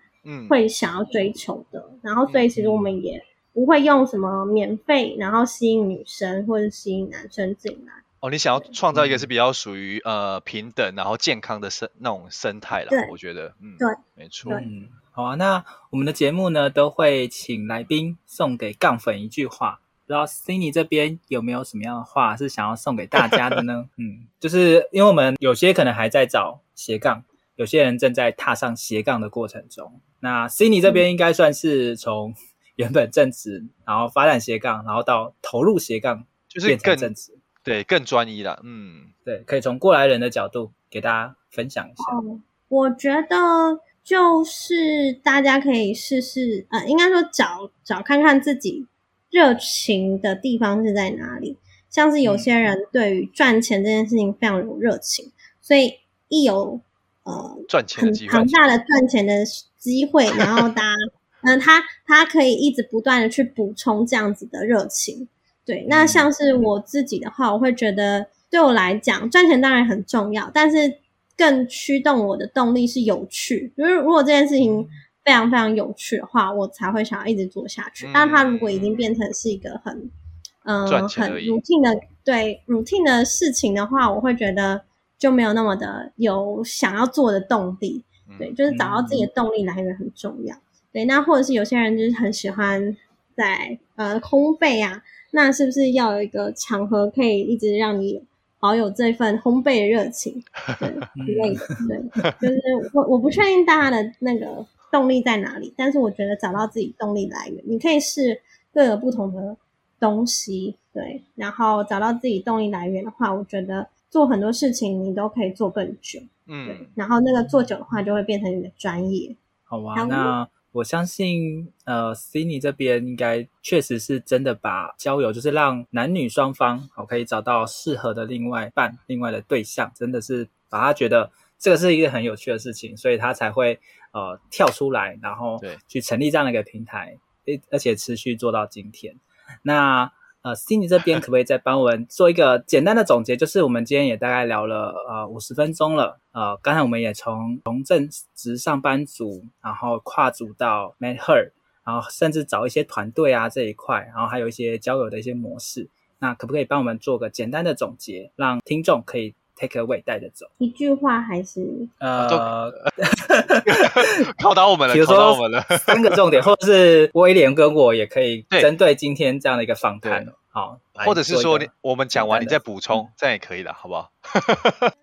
会想要追求的，嗯、然后所以其实我们也不会用什么免费，然后吸引女生或者吸引男生进来。哦，你想要创造一个是比较属于呃平等然后健康的生那种生态了，对我觉得，嗯，对，没错。嗯，好啊，那我们的节目呢都会请来宾送给杠粉一句话。不知道 Cindy 这边有没有什么样的话是想要送给大家的呢？嗯，就是因为我们有些可能还在找斜杠，有些人正在踏上斜杠的过程中。那 Cindy 这边应该算是从原本正职，然后发展斜杠，然后到投入斜杠，就是更正职，对，更专一了。嗯，对，可以从过来人的角度给大家分享一下。哦，我觉得就是大家可以试试，呃，应该说找找看看自己。热情的地方是在哪里？像是有些人对于赚钱这件事情非常有热情，所以一有呃赚钱的机会，很庞大的赚钱的机会，然后大家嗯，他他可以一直不断的去补充这样子的热情。对，那像是我自己的话，我会觉得对我来讲，赚钱当然很重要，但是更驱动我的动力是有趣。就是如果这件事情非常非常有趣的话，我才会想要一直做下去。嗯、但它如果已经变成是一个很嗯、呃、很 routine 的对 routine 的事情的话，我会觉得就没有那么的有想要做的动力。对，就是找到自己的动力来源很重要。对，那或者是有些人就是很喜欢在呃烘焙啊。那是不是要有一个场合可以一直让你保有这份烘焙的热情，对 之类的，对，就是我我不确定大家的那个动力在哪里，但是我觉得找到自己动力来源，你可以试各个不同的东西，对，然后找到自己动力来源的话，我觉得做很多事情你都可以做更久，嗯，对，然后那个做久的话就会变成你的专业，好吧，那。我相信，呃，Cindy 这边应该确实是真的把交友，就是让男女双方好可以找到适合的另外一半、另外的对象，真的是把他觉得这个是一个很有趣的事情，所以他才会呃跳出来，然后去成立这样的一个平台，而，而且持续做到今天。那。呃，Cindy 这边 可不可以再帮我们做一个简单的总结？就是我们今天也大概聊了呃五十分钟了。呃，刚才我们也从从正职上班族，然后跨组到 Met Her，然后甚至找一些团队啊这一块，然后还有一些交友的一些模式。那可不可以帮我们做个简单的总结，让听众可以 take away 带着走？一句话还是呃，考 到我们了，考倒我们了。三个重点，或者是威廉跟我也可以针对今天这样的一个访谈。好，或者是说你我们讲完你再补充，这样也可以的，好不好？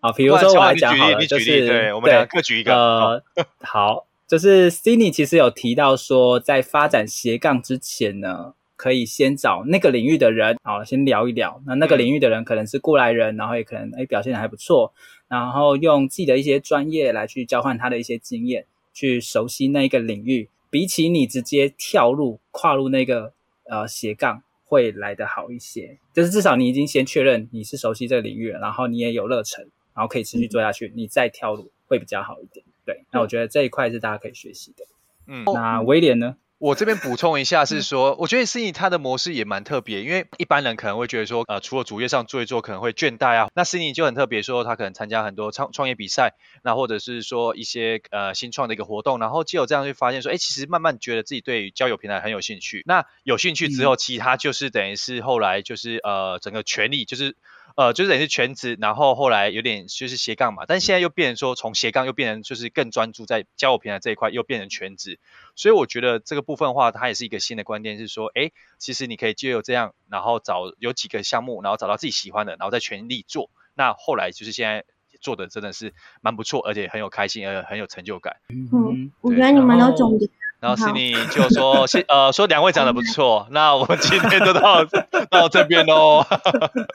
好，比如说我来讲好了，就是对，我们两个各举一个。呃，好，就是 Cindy 其实有提到说，在发展斜杠之前呢，可以先找那个领域的人，好，先聊一聊。那那个领域的人可能是过来人，然后也可能诶表现的还不错，然后用自己的一些专业来去交换他的一些经验，去熟悉那一个领域。比起你直接跳入跨入那个呃斜杠。会来得好一些，就是至少你已经先确认你是熟悉这个领域了，然后你也有热忱，然后可以持续做下去，嗯、你再跳入会比较好一点。对，那我觉得这一块是大家可以学习的。嗯，那威廉呢？我这边补充一下，是说，我觉得 Cindy 他的模式也蛮特别，因为一般人可能会觉得说，呃，除了主业上做一做，可能会倦怠啊。那 Cindy 就很特别，说他可能参加很多创创业比赛，那或者是说一些呃新创的一个活动，然后就有这样去发现说，哎，其实慢慢觉得自己对交友平台很有兴趣。那有兴趣之后，其他就是等于是后来就是呃整个全力就是。呃，就是等于是全职，然后后来有点就是斜杠嘛，但现在又变成说从斜杠又变成就是更专注在交友平台这一块，又变成全职，所以我觉得这个部分的话，它也是一个新的观点，是说，哎，其实你可以借由这样，然后找有几个项目，然后找到自己喜欢的，然后再全力做，那后来就是现在做的真的是蛮不错，而且很有开心，而且很有成就感。嗯，我觉得你们都总结。然后 Cindy 就说，呃，说两位讲的不错，那我们今天就到 到这边喽。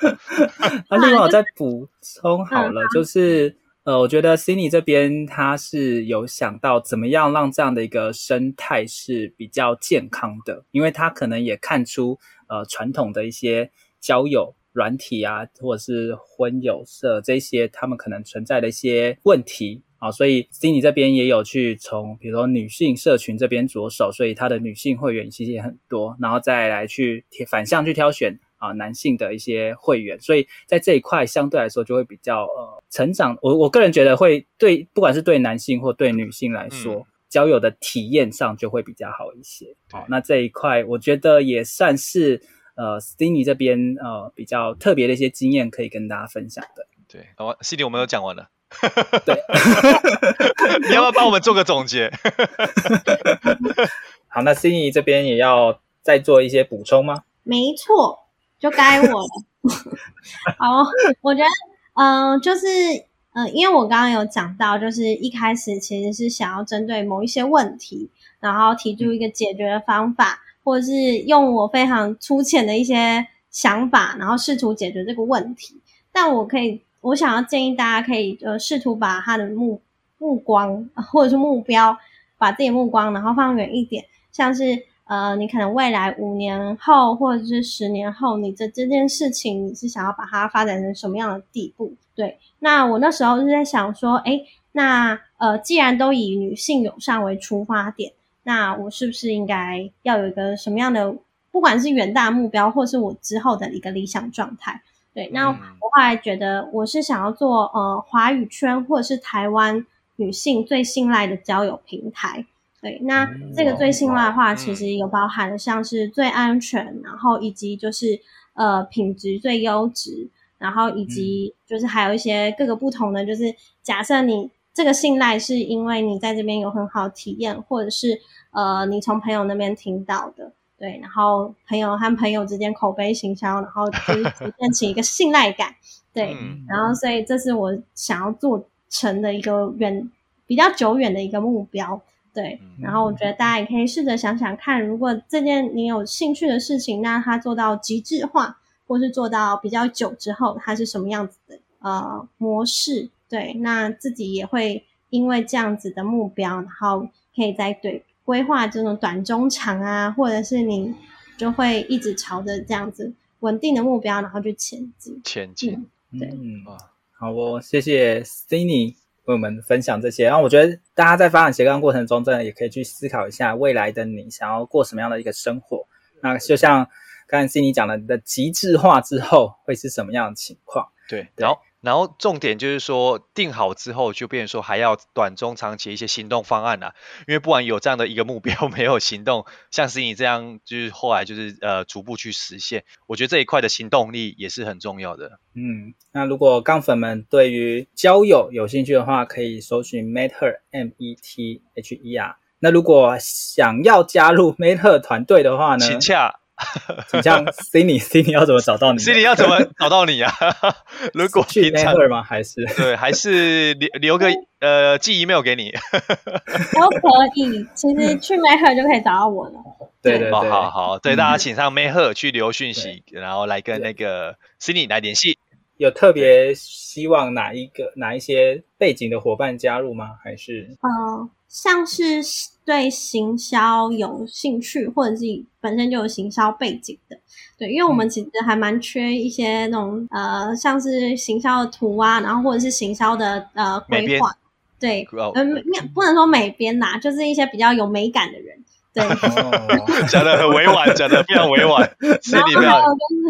那另外我再补充好了，就是呃，我觉得 Cindy 这边他是有想到怎么样让这样的一个生态是比较健康的，因为他可能也看出呃传统的一些交友软体啊，或者是婚友社这些，他们可能存在的一些问题。好，所以 Cindy 这边也有去从，比如说女性社群这边着手，所以她的女性会员其实也很多，然后再来去反向去挑选啊男性的一些会员，所以在这一块相对来说就会比较呃成长。我我个人觉得会对，不管是对男性或对女性来说，嗯、交友的体验上就会比较好一些。好，那这一块我觉得也算是呃 Cindy 这边呃比较特别的一些经验可以跟大家分享的。对，好，Cindy 我们都讲完了。对，你要不要帮我们做个总结？好，那 Cindy 这边也要再做一些补充吗？没错，就该我了。好，我觉得，嗯、呃，就是，嗯、呃，因为我刚刚有讲到，就是一开始其实是想要针对某一些问题，然后提出一个解决的方法，嗯、或者是用我非常粗浅的一些想法，然后试图解决这个问题。但我可以。我想要建议大家可以呃试图把他的目目光或者是目标，把自己目光然后放远一点，像是呃你可能未来五年后或者是十年后，你这这件事情你是想要把它发展成什么样的地步？对，那我那时候是在想说，诶那呃，既然都以女性友善为出发点，那我是不是应该要有一个什么样的，不管是远大目标，或是我之后的一个理想状态？对，那我后来觉得我是想要做呃华语圈或者是台湾女性最信赖的交友平台。对，那这个最信赖的话，其实有包含像是最安全，然后以及就是呃品质最优质，然后以及就是还有一些各个不同的，就是假设你这个信赖是因为你在这边有很好体验，或者是呃你从朋友那边听到的。对，然后朋友和朋友之间口碑行销，然后就是建立起一个信赖感。对，然后所以这是我想要做成的一个远比较久远的一个目标。对，然后我觉得大家也可以试着想想看，如果这件你有兴趣的事情，那它做到极致化，或是做到比较久之后，它是什么样子的呃模式？对，那自己也会因为这样子的目标，然后可以再对。规划这种短中长啊，或者是你就会一直朝着这样子稳定的目标，然后去前进。前进，嗯、对，嗯，好哦，谢谢 Cindy 为我们分享这些。然后我觉得大家在发展斜杠过程中，真的也可以去思考一下未来的你想要过什么样的一个生活。那就像刚才 Cindy 讲的，你的极致化之后会是什么样的情况？对，然后。然后重点就是说，定好之后就变成说还要短中长期一些行动方案啊，因为不管有这样的一个目标，没有行动，像是你这样，就是后来就是呃逐步去实现，我觉得这一块的行动力也是很重要的。嗯，那如果杠粉们对于交友有兴趣的话，可以搜寻 Mether M E T H E R。那如果想要加入 Mether 团队的话呢？请洽。请 像 Cindy，Cindy 要怎么找到你？Cindy 要怎么找到你啊？如果去 Nether 吗？还是对，还是留留个呃寄 email 给你都可以。其实去 Matter 就可以找到我了。对对对，好好对，大家请上 Matter 去留讯息，然后来跟那个 Cindy 来联系。有特别希望哪一个哪一些背景的伙伴加入吗？还是？嗯，像是对行销有兴趣，或者是本身就有行销背景的，对，因为我们其实还蛮缺一些那种、嗯、呃，像是行销的图啊，然后或者是行销的呃规划，对，嗯，不能说美编啦，就是一些比较有美感的人，对，讲得很委婉，讲的非常委婉，所以你们要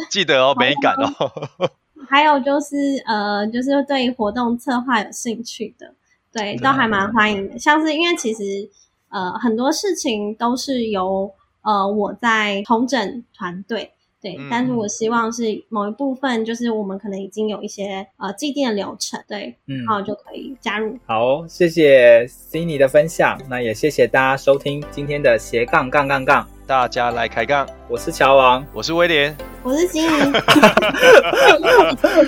记得哦，美感哦。还有就是呃，就是对活动策划有兴趣的，对，都还蛮欢迎的。像是因为其实呃很多事情都是由呃我在统整团队，对，嗯、但是我希望是某一部分，就是我们可能已经有一些呃既定的流程，对，嗯，然后就可以加入。好，谢谢 Cindy 的分享，那也谢谢大家收听今天的斜杠杠杠杠。大家来开杠，我是乔王，我是威廉，我是金鱼，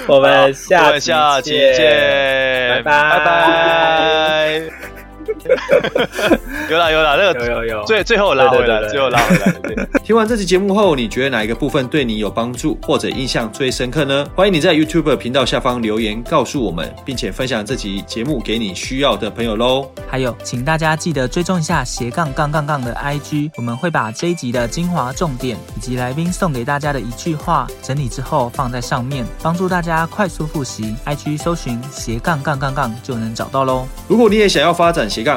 我们下期见，拜拜。拜拜。有啦有啦，那个有有有，最最后拉回来了，最后拉回来了。对，听完这期节目后，你觉得哪一个部分对你有帮助，或者印象最深刻呢？欢迎你在 YouTube 频道下方留言告诉我们，并且分享这集节目给你需要的朋友喽。还有，请大家记得追踪一下斜杠杠杠杠的 IG，我们会把这一集的精华重点以及来宾送给大家的一句话整理之后放在上面，帮助大家快速复习。IG 搜寻斜杠杠杠杠就能找到喽。如果你也想要发展斜杠，